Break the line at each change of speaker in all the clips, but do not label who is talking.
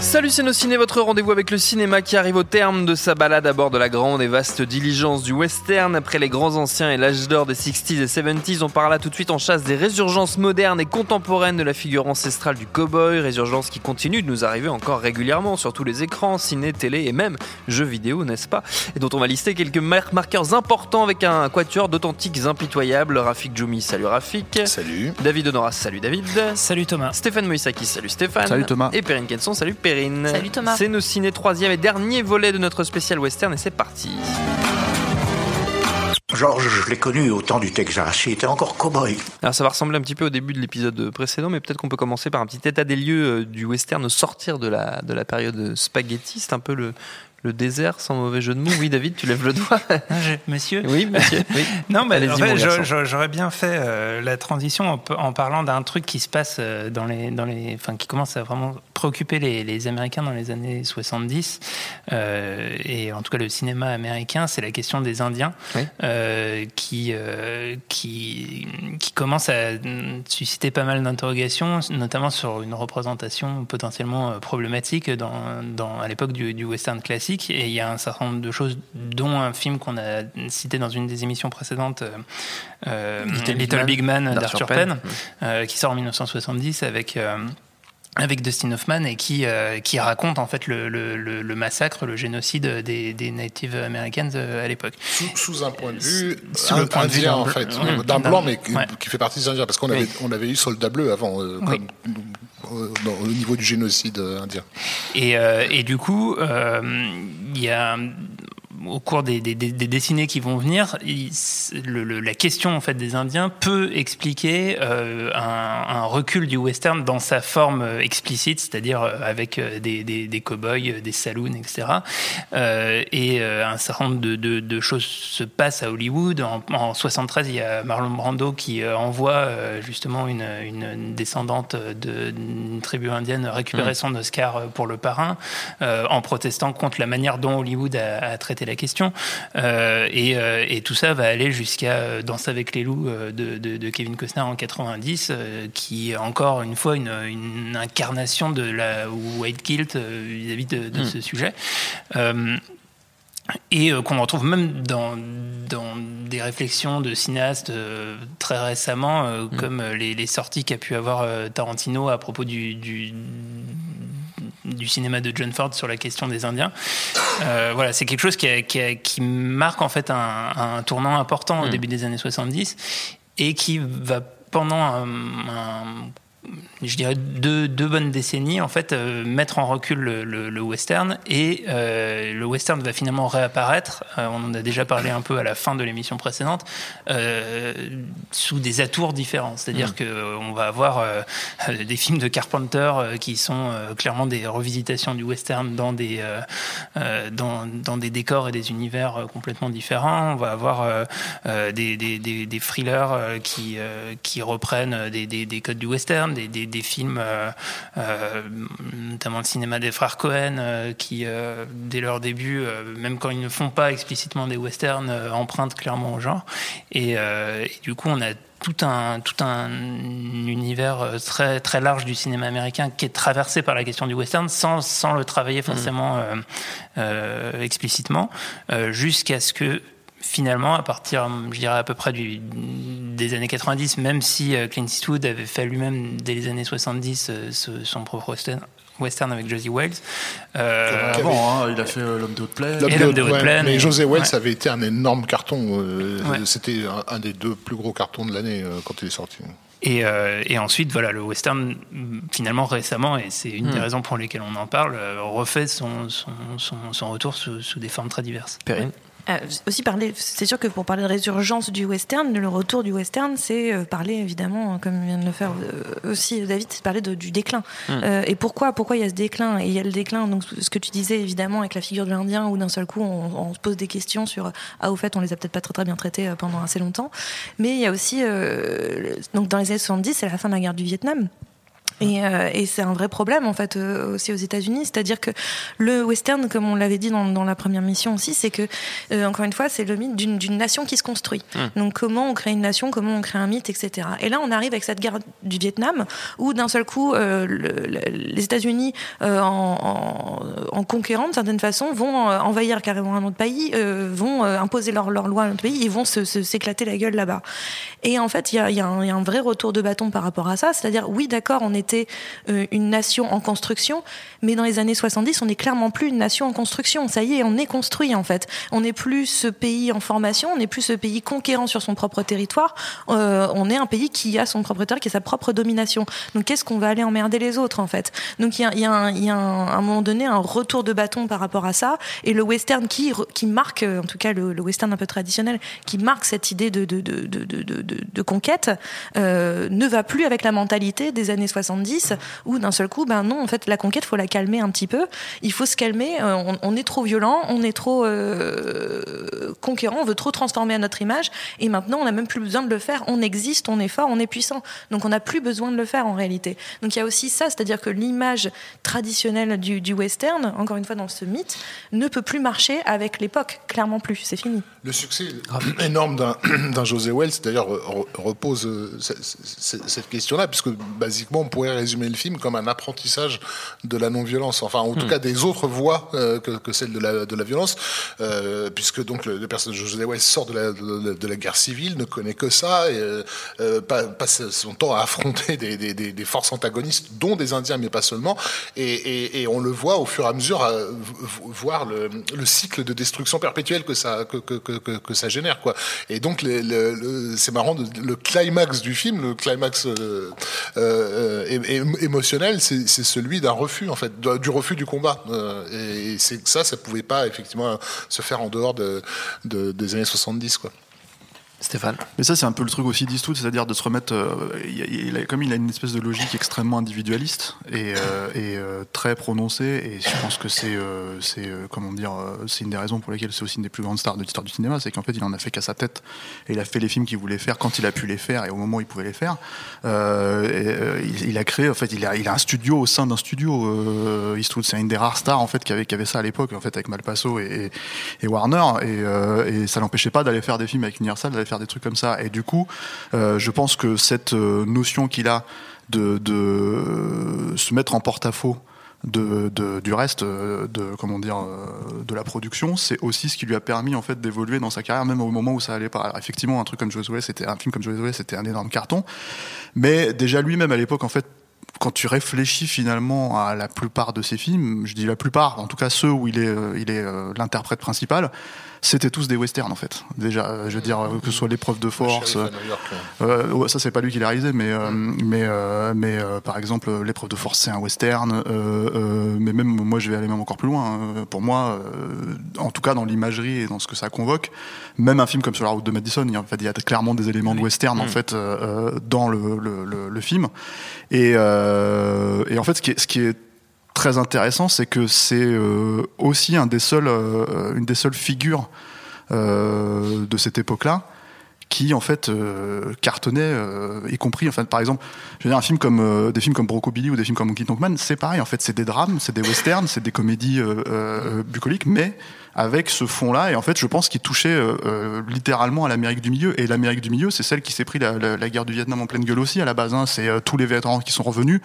Salut c'est nos ciné, votre rendez-vous avec le cinéma qui arrive au terme de sa balade à bord de la grande et vaste diligence du western. Après les grands anciens et l'âge d'or des 60s et 70s, on part là tout de suite en chasse des résurgences modernes et contemporaines de la figure ancestrale du cowboy, résurgence qui continue de nous arriver encore régulièrement sur tous les écrans, ciné, télé et même jeux vidéo, n'est-ce pas? Et dont on va lister quelques marqueurs importants avec un quatuor d'authentiques impitoyables. Rafik Djoumi, salut Rafik.
Salut.
David Honoras, salut David.
Salut Thomas.
Stéphane Moïsakis, salut Stéphane.
Salut Thomas.
Et Perrine Kenson, salut Perrine.
Salut Thomas.
C'est nos ciné troisième et dernier volet de notre spécial western et c'est parti.
George, je l'ai connu au temps du Texas. Il était encore cow-boy.
Alors ça va ressembler un petit peu au début de l'épisode précédent, mais peut-être qu'on peut commencer par un petit état des lieux euh, du western au sortir de la, de la période spaghetti. C'est un peu le, le désert, sans mauvais jeu de mots. Oui, David, tu lèves le doigt.
Monsieur
Oui, monsieur. Oui.
Non, mais en fait, j'aurais bien fait euh, la transition en, parlant d'un truc qui se passe euh, dans les, dans les, enfin, qui commence à vraiment préoccuper les, les Américains dans les années 70 euh, et en tout cas le cinéma américain, c'est la question des Indiens
Oui.
qui, qui, qui commence à mm, susciter pas mal d'interrogations, notamment sur une représentation potentiellement problématique dans, dans, à l'époque du, du western classique. Et il y a un certain nombre de choses, dont un film qu'on a cité dans une des émissions précédentes, euh, euh,
Little
Little,
Big Man d'Arthur
d'Arthur
Penn.
Penn, euh, qui sort en 1970 avec. Avec Dustin Hoffman et qui, euh, qui raconte en fait le, le, le- massacre, le génocide des, des Native Americans euh, à l'époque.
Sous, sous un point de vue
Sous le point de vue
indien, en fait, d'un blanc, mais qui,
ouais.
qui fait partie des Indiens, parce qu'on avait, on avait eu Soldat Bleu avant, euh,
Oui.
comme, euh, dans- au niveau du génocide indien.
Et, et du coup, il y a au cours des, des, des- des décennies qui vont venir, il- le- le- la question en fait des Indiens peut expliquer euh, un, un recul du western dans sa forme euh, explicite, c'est-à-dire euh, avec des, des, cow-boys, des saloons, etc. Euh, et un certain nombre de, de, de choses se passent à Hollywood. En, en 73, il y a Marlon Brando qui envoie justement une, une descendante de- d'une tribu indienne récupérer son Oscar pour le parrain, euh, en protestant contre la manière dont Hollywood a, a traité la question. Euh, et, euh, et tout ça va aller jusqu'à euh, Danse avec les loups de, de- de Kevin Costner en 90, euh, qui est encore une fois une, une incarnation de la white guilt vis-à-vis de, de ce sujet. Et euh, qu'on retrouve même dans, dans des réflexions de cinéastes euh, très récemment, euh, comme les, les sorties qu'a pu avoir Tarantino à propos du, du, du cinéma de John Ford sur la question des Indiens. Euh, voilà, c'est quelque chose qui, a- qui, a- qui marque en fait un, un tournant important au début des années 70 et qui va pendant un, un- je dirais deux, deux bonnes décennies en fait euh, mettre en recul le, le- le western. Et euh, le western va finalement réapparaître. Euh, on en a déjà parlé un peu à la fin de l'émission précédente sous des atours différents. C'est-à-dire que euh, on va avoir des films de Carpenter qui sont clairement des revisitations du western dans des dans, dans des décors et des univers complètement différents. On va avoir des, des, des, des thrillers qui, qui reprennent des codes du western, des, des, des films, euh, euh, notamment le cinéma des frères Cohen, euh, qui, dès leur début, même quand ils ne font pas explicitement des westerns, empruntent clairement au genre. Et, et du coup, on a tout un, tout un univers très, très large du cinéma américain qui est traversé par la question du western sans, sans le travailler forcément euh, euh, explicitement, euh, jusqu'à ce que finalement, à partir, je dirais à peu près du, des années 90, même si euh, Clint Eastwood avait fait lui-même dès les années 70 euh, ce- son propre western, western avec Josie Wells. Euh,
Avant, hein, il a fait euh, L'homme de haute plaine.
L'homme de-
haute
ouais,
plaine,
mais José Wells
ouais.
avait été un énorme carton. euh,
Ouais.
C'était un, un des deux plus gros cartons de l'année euh, quand il est sorti.
Et, euh, et ensuite, voilà, le western, finalement, récemment, et c'est une des raisons pour lesquelles on en parle, refait son, son, son, son retour sous, sous des formes très diverses.
Perrine?
Euh, aussi parler, c'est sûr que pour parler de résurgence du western, le retour du western, c'est euh, parler évidemment, comme vient de le faire euh, aussi David, c'est parler de- du déclin. Euh, et pourquoi, pourquoi il y a ce déclin? Et il y a le déclin, donc ce que tu disais évidemment avec la figure de l'Indien, où d'un seul coup on, on se pose des questions sur ah au fait on les a peut-être pas très très bien traités pendant assez longtemps. Mais il y a aussi euh, donc dans les années 70, c'est la fin de la guerre du Vietnam. Et, euh, et c'est un vrai problème en fait euh, aussi aux États-Unis, c'est-à-dire que le western, comme on l'avait dit dans, dans la première mission aussi, c'est que euh, encore une fois, c'est le mythe d'une nation qui se construit. Donc comment on crée une nation, comment on crée un mythe, etc. Et là, on arrive avec cette guerre du Vietnam où d'un seul coup, le- le- les États-Unis, en, en, en conquérant de certaine façon, vont envahir carrément un autre pays, vont imposer leurs leur lois à un autre pays, ils vont se- se- s'éclater la gueule là-bas. Et en fait, il y a, il y a un il y a un vrai retour de bâton par rapport à ça. C'est-à-dire, oui, d'accord, on était euh, une nation en construction, mais dans les années 70, on n'est clairement plus une nation en construction. Ça y est, on est construit en fait. On n'est plus ce pays en formation, on n'est plus ce pays conquérant sur son propre territoire. Euh, on est un pays qui a son propre territoire, qui a sa propre domination. Donc, qu'est-ce qu'on va aller emmerder les autres en fait? Donc, il y a, un- un- moment donné un retour de bâton par rapport à ça. Et le western qui, marque, en tout cas le, western un peu traditionnel, qui marque cette idée de conquête, euh, ne va plus avec la mentalité des années 70 où d'un seul coup, ben non, en fait, la conquête, faut la calmer un petit peu. Il faut se calmer. euh, on, est trop violent, on est trop euh, conquérant, on veut trop transformer à notre image. Et maintenant, on n'a même plus besoin de le faire. On existe, on est fort, on est puissant. Donc, on n'a plus besoin de le faire en réalité. Donc, il y a aussi ça, c'est-à-dire que l'image traditionnelle du, western, encore une fois dans ce mythe, ne peut plus marcher avec l'époque. Clairement plus. C'est fini.
Le succès énorme d'un José Wells, d'ailleurs, re- repose euh, cette question-là, puisque basiquement, on pourrait résumer le film comme un apprentissage de la non-violence, enfin, en tout cas, des autres voies euh, que, que celle de la, de la violence, euh, puisque donc le, le personnage de José Wells sort de la, de, de la guerre civile, ne connaît que ça, et euh, pa- passe son temps à affronter des, des- des- des forces antagonistes, dont des Indiens, mais pas seulement, et, et- et on le voit au fur et à mesure voir le, le cycle de destruction perpétuelle que ça, que, que, que, ça génère, quoi. Et donc, c'est marrant, le climax du film, le climax émotionnel, c'est celui d'un refus, en fait, du refus du combat. Euh, et ça, ça pouvait pas effectivement se faire en dehors de, de- des années 70, quoi.
Stéphane
Mais ça, c'est un peu le truc aussi d'Eastwood, c'est-à-dire de se remettre. euh, comme il a une espèce de logique extrêmement individualiste et, euh, euh, très prononcée, et je pense que c'est, comment dire, une des raisons pour lesquelles c'est aussi une des plus grandes stars de l'histoire du cinéma, c'est qu'en fait, il en a fait qu'à sa tête, et il a fait les films qu'il voulait faire quand il a pu les faire et au moment où il pouvait les faire. Il, a créé, en fait, il a, un studio au sein d'un studio. Eastwood, c'est une des rares stars en fait qui avait, qui avait ça à l'époque, en fait, avec Malpasso et, Warner, et, et ça l'empêchait pas d'aller faire des films avec Universal, faire des trucs comme ça. Et du coup, euh, je pense que cette euh, notion qu'il a de, de se mettre en porte-à-faux de, du reste euh, de comment dire euh, de la production c'est aussi ce qui lui a permis en fait d'évoluer dans sa carrière même au moment où ça allait pas Alors, effectivement un truc comme Josué c'était un film comme c'était un énorme carton mais déjà lui-même à l'époque en fait quand tu réfléchis finalement à la plupart de ses films, je dis la plupart, en tout cas ceux où il est, euh, il est euh, l'interprète principal, c'était tous des westerns en fait. Déjà, euh, je veux dire euh, que ce soit l'épreuve de force, euh, ça c'est pas lui qui l'a réalisé, mais euh, mais euh, mais par exemple l'épreuve de force c'est un western, mais même moi je vais aller même encore plus loin. hein. Pour moi, en tout cas dans l'imagerie et dans ce que ça convoque, même un film comme sur la route de Madison, il y a, en fait, il y a clairement des éléments de western en fait euh, euh, dans le, le, le, le film. Et, et en fait ce qui est, ce qui est très intéressant, c'est que c'est euh, aussi euh, une des seules figures euh, de cette époque-là qui en fait euh, cartonnait, euh, y compris en fait par exemple, je veux dire un film comme euh, des films comme Brocobilly ou des films comme Monkey c'est pareil en fait, c'est des drames, c'est des westerns, c'est des comédies euh, euh, bucoliques, mais avec ce fond-là et en fait je pense qu'il touchait euh, littéralement à l'Amérique du milieu et l'Amérique du milieu c'est celle qui s'est pris la, la- guerre du Vietnam en pleine gueule aussi à la base, hein. c'est tous les vétérans qui sont revenus,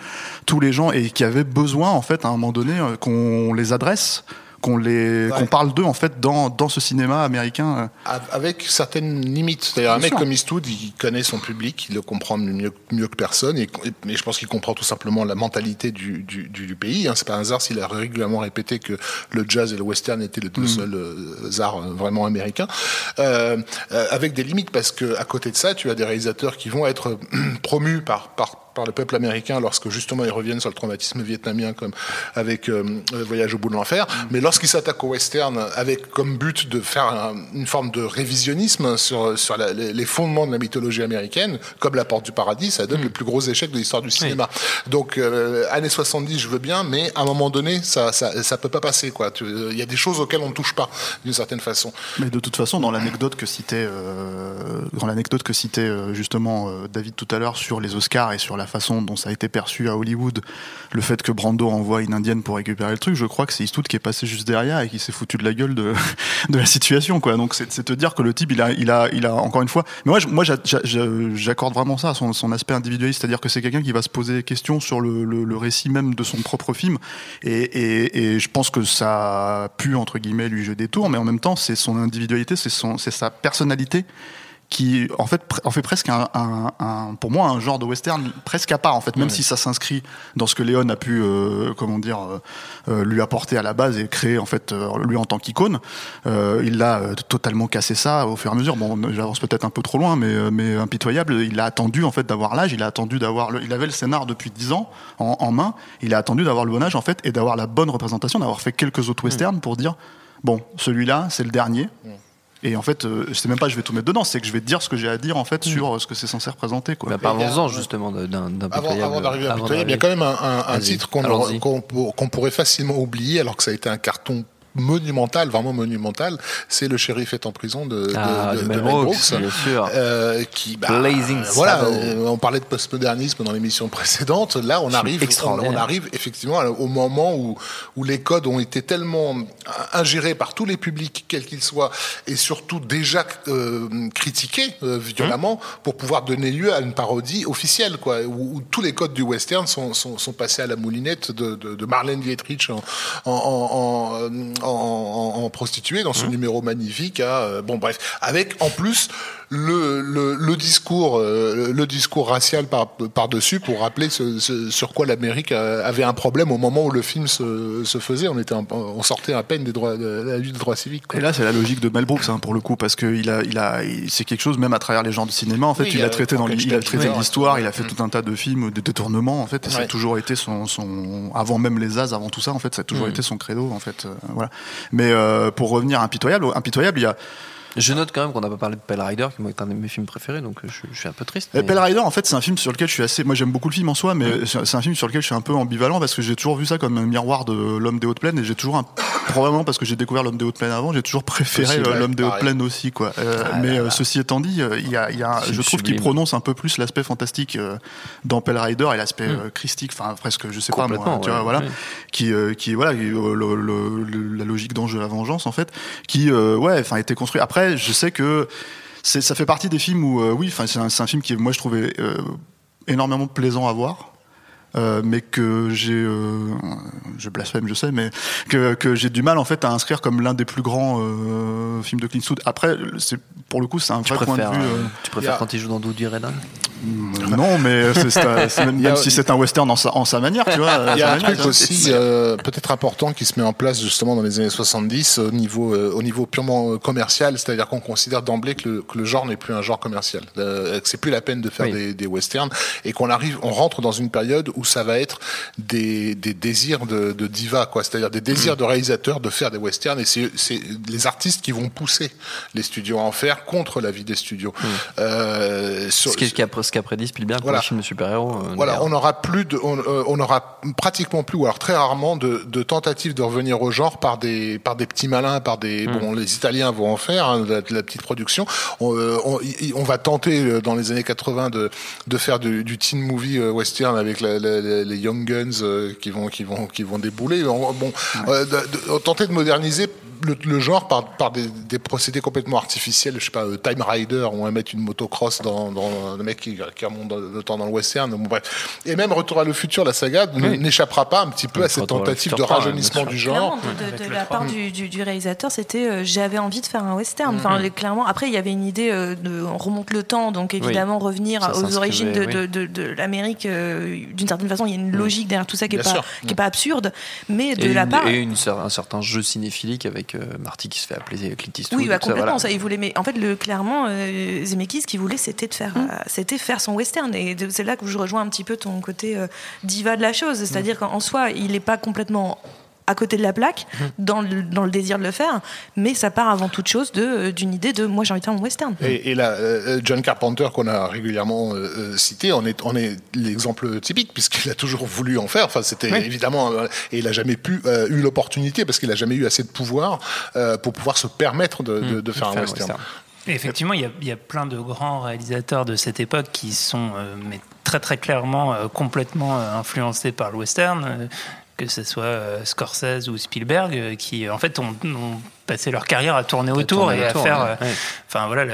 tous les gens et qui avaient besoin en fait à un moment donné qu'on les adresse qu'on les qu'on parle d'eux en fait dans, dans ce cinéma américain.
Avec certaines limites. C'est-à-dire un mec comme Eastwood, il connaît son public, il le comprend mieux, mieux que personne, et, mais je pense qu'il comprend tout simplement la mentalité du, du, du pays. Hein. C'est pas un hasard s'il a régulièrement répété que le jazz et le western étaient les deux mm. seuls euh, arts euh, vraiment américains. Euh, avec des limites parce que à côté de ça, tu as des réalisateurs qui vont être promus par, par par le peuple américain lorsque justement ils reviennent sur le traumatisme vietnamien comme avec euh, Voyage au bout de l'enfer, mm. mais lorsqu'ils s'attaquent au western avec comme but de faire une forme de révisionnisme sur, sur les, fondements de la mythologie américaine, comme La Porte du Paradis, ça donne mm. le plus gros échec de l'histoire du cinéma. Donc euh, années 70, je veux bien, mais à un moment donné, ça ça, ça peut pas passer quoi. Il y a des choses auxquelles on ne touche pas d'une certaine façon.
Mais de toute façon, dans l'anecdote que citait euh, dans l'anecdote que citait euh, justement David tout à l'heure sur les Oscars et sur la la façon dont ça a été perçu à Hollywood, le fait que Brando envoie une indienne pour récupérer le truc, je crois que c'est Eastwood qui est passé juste derrière et qui s'est foutu de la gueule de, la situation. Donc c'est te dire que le type, il a, a, encore une fois. Mais moi, j'accorde vraiment ça à son, aspect individualiste, c'est-à-dire que c'est quelqu'un qui va se poser des questions sur le, récit même de son propre film, et, je pense que ça a pu entre guillemets lui jouer des tours, mais en même temps, c'est son individualité, c'est sa personnalité qui en fait en fait presque un, un, pour moi un genre de western presque à part en fait même si ça s'inscrit dans ce que Léon a pu euh, comment dire euh, euh, lui apporter à la base et créer en fait lui en tant qu'icône il a totalement cassé ça au fur et à mesure. Bon j'avance peut-être un peu trop loin mais mais impitoyable il a attendu en fait d'avoir l'âge il a attendu d'avoir il avait le scénar depuis 10 ans en, en main il a attendu d'avoir le bon âge en fait et d'avoir la bonne représentation d'avoir fait quelques autres westerns pour dire bon celui-là c'est le dernier et en fait, euh, c'est même pas je vais tout mettre dedans, c'est que je vais te dire ce que j'ai à dire en fait mm. sur euh, ce que c'est censé représenter. Quoi.
Bah, Parlons-en justement d'un
Avant, avant d'arriver à Pitoyable, il y a quand même un, un titre qu'on pourrait facilement oublier alors que ça a été un carton monumental, vraiment monumental, c'est le shérif est en prison de,
ah, de, de, Mel Brooks, bien sûr.
Euh, qui, bah,
Blazing
voilà, euh, on parlait de postmodernisme dans l'émission précédente. Là, on arrive, on, on, arrive effectivement au moment où où les codes ont été tellement ingérés par tous les publics, quels qu'ils soient, et surtout déjà euh, critiqués euh, violemment mmh. pour pouvoir donner lieu à une parodie officielle, quoi, où, où, tous les codes du western sont, sont, sont passés à la moulinette de, de, de Marlène Dietrich en, en, en, en en, en, prostituée dans ce mmh. numéro magnifique. À, euh, bon, bref, avec en plus le, le, le discours, euh, le discours racial par, par dessus pour rappeler ce, ce, sur quoi l'Amérique avait un problème au moment où le film se, se faisait. On était, on sortait à peine des droits, de la lutte des droits civiques.
Quoi. Et là, c'est la logique de Mel Brooks hein, pour le coup, parce que il a, il a, c'est quelque chose même à travers les genres de cinéma. En fait, oui, il, a traité dans, il a traité l'histoire, il a fait mmh. tout un tas de films, de détournements. En fait, et ouais. ça a toujours été son, son, avant même les As, avant tout ça, en fait, ça a toujours mmh. été son credo. En fait, euh, voilà. Mais euh, pour revenir à Impitoyable, Impitoyable, il y a
je note quand même qu'on n'a pas parlé de Pell Rider, qui est un de mes films préférés, donc je, je suis un peu triste.
Mais... Pell Rider, en fait, c'est un film sur lequel je suis assez. Moi, j'aime beaucoup le film en soi, mais mmh. c'est un film sur lequel je suis un peu ambivalent parce que j'ai toujours vu ça comme un miroir de l'homme des hautes plaines et j'ai toujours un. Probablement parce que j'ai découvert l'homme des hautes plaines avant, j'ai toujours préféré l'homme des hautes plaines aussi, quoi. Euh, ah, mais euh, ceci étant dit, euh, il y a, y a je trouve qu'il prononce un peu plus l'aspect fantastique euh, dans Pell Rider et l'aspect mmh. christique, enfin presque, je sais pas moi, tu vois, voilà, oui. qui, qui voilà, le, le, la logique d'ange de la vengeance en fait, qui, ouais, enfin, était construit. Après, je sais que ça fait partie des films où, euh, oui, enfin, c'est un, un, film qui, moi, je trouvais euh, énormément plaisant à voir. Euh, mais que j'ai, euh, je blasphème, je sais, mais que, que j'ai du mal en fait à inscrire comme l'un des plus grands euh, films de Clint Eastwood. Après, c'est pour le coup, c'est un
tu
vrai point de vue.
Euh, tu préfères quand il joue dans Doody Redden
Non, mais c'est, même, même si c'est un western en sa, en sa manière, tu vois.
Il y a un truc aussi peut-être important qui se met en place justement dans les années 70 au niveau, au niveau purement commercial, c'est-à-dire qu'on considère d'emblée que le, que le genre n'est plus un genre commercial, que c'est plus la peine de faire oui. des, des westerns et qu'on arrive, on rentre dans une période où ça va être des, des désirs de, de diva, quoi. C'est-à-dire des désirs mmh. de réalisateurs de faire des westerns et c'est les artistes qui vont pousser les studios à en faire contre la vie des studios. Mmh.
Euh, sur, ce qu'a qu prédit Spielberg voilà. pour les films de super-héros.
Euh, voilà, on aura plus de, on, euh, on, aura pratiquement plus, ou alors très rarement, de, de, tentatives de revenir au genre par des, par des petits malins, par des, mmh. bon, les Italiens vont en faire, hein, la, la, petite production. On, euh, on, on, va tenter dans les années 80 de, de faire du, du teen movie western avec la, la les Young Guns qui vont qui vont qui vont débouler. Bon, ouais. de, de, tenter de moderniser le, le, genre par, par des, des, procédés complètement artificiels, je sais pas, euh, Time Rider, on va mettre une motocross dans, dans le mec qui qui remonte le temps dans le western. Bon, bref. Et même Retour à le futur, la saga n'échappera pas un petit peu à cette tentative de rajeunissement du genre.
de, la part du, du, réalisateur, c'était j'avais envie de faire un western. Enfin, clairement. Après, il y avait une idée de on remonte le temps, donc évidemment revenir aux origines de, de l'Amérique. D'une certaine façon, il y a une mm. logique derrière tout ça qui est pas qui est pas absurde, mais de la part
et une, un certain jeu cinéphilique avec Marty qui se fait appeler Clint Eastwood.
Oui, bah, complètement. Ça, il voulait, mais en fait, le, clairement, Zemeckis, ce qu'il voulait, c'était de faire, mm. c'était faire son western. Et c'est là que je rejoins un petit peu ton côté diva de la chose, c'est-à-dire mm. qu'en soi, il n'est pas complètement à côté de la plaque mhm. dans, le, dans, le, désir de le faire, mais ça part avant toute chose euh, d'une idée de moi j'ai envie de faire mon western.
Et, là, euh, John Carpenter qu'on a régulièrement euh, cité, on est, on est l'exemple typique puisqu'il a toujours voulu en faire. Enfin, c'était évidemment et il a jamais pu eu l'opportunité parce qu'il a jamais eu assez de pouvoir pour pouvoir se permettre de, de, faire un western.
effectivement, il y, a, il y, a, plein de grands réalisateurs de cette époque qui sont mais très très clairement complètement influencés par le western que ce soit euh, Scorsese ou Spielberg, euh, qui en fait ont, passé leur carrière à tourner autour et à faire, euh, enfin voilà,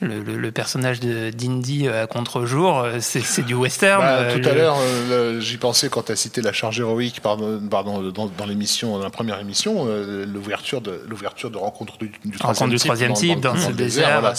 le, le, personnage de d'Indy à contre-jour, c'est du western.
Bah, tout à l'heure, j'y pensais quand tu as cité la charge héroïque pardon, pardon, dans, l'émission, dans la première émission, l'ouverture de l'ouverture de rencontre du, du
troisième, du troisième type dans, ce désert.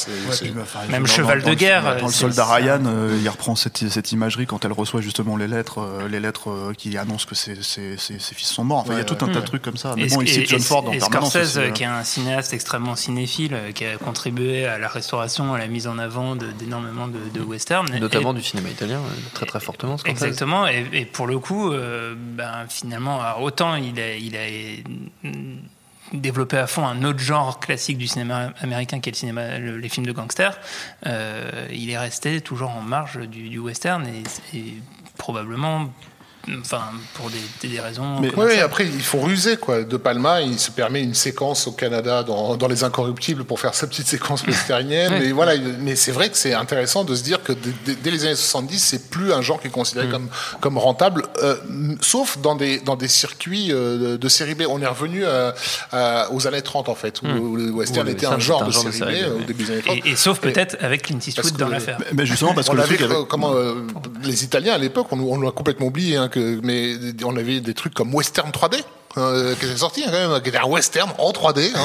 Même cheval de guerre.
Dans, le soldat Ryan, il reprend cette, cette, imagerie quand elle reçoit justement les lettres, les lettres qui annoncent que ses, fils sont morts. Enfin, il y a tout un tas de trucs comme ça.
Mais bon, ici, John Ford en Scorsese, qui est un cinéaste extrêmement cinéphile, qui a contribué à la restauration à la mise en avant d'énormément de, de, westerns.
Notamment du cinéma italien, très très fortement.
Exactement, et, pour le coup, euh, ben, finalement, autant il a, il a développé à fond un autre genre classique du cinéma américain qui est le cinéma, les films de gangsters, euh, il est resté toujours en marge du, western et, et probablement Enfin, pour des, des raisons.
Mais oui, après, il faut ruser, quoi. De Palma, il se permet une séquence au Canada dans, dans Les Incorruptibles pour faire sa petite séquence westernienne. mais voilà, mais c'est vrai que c'est intéressant de se dire que dès, les années 70, c'est plus un genre qui est considéré mm. comme, comme rentable, euh, sauf dans des, dans des circuits euh, de série B. On est revenu aux années 30, en fait, où, mm. le western était un genre, de, série B, au début des années 30.
Et, sauf peut-être avec Clint Eastwood dans l'affaire.
Mais justement, parce que
le comment, euh, les Italiens, à l'époque, on, on l'a complètement oublié, hein, mais on avait des trucs comme Western 3D. Euh, qui est sorti hein, quand même, qui était un western en 3D, hein,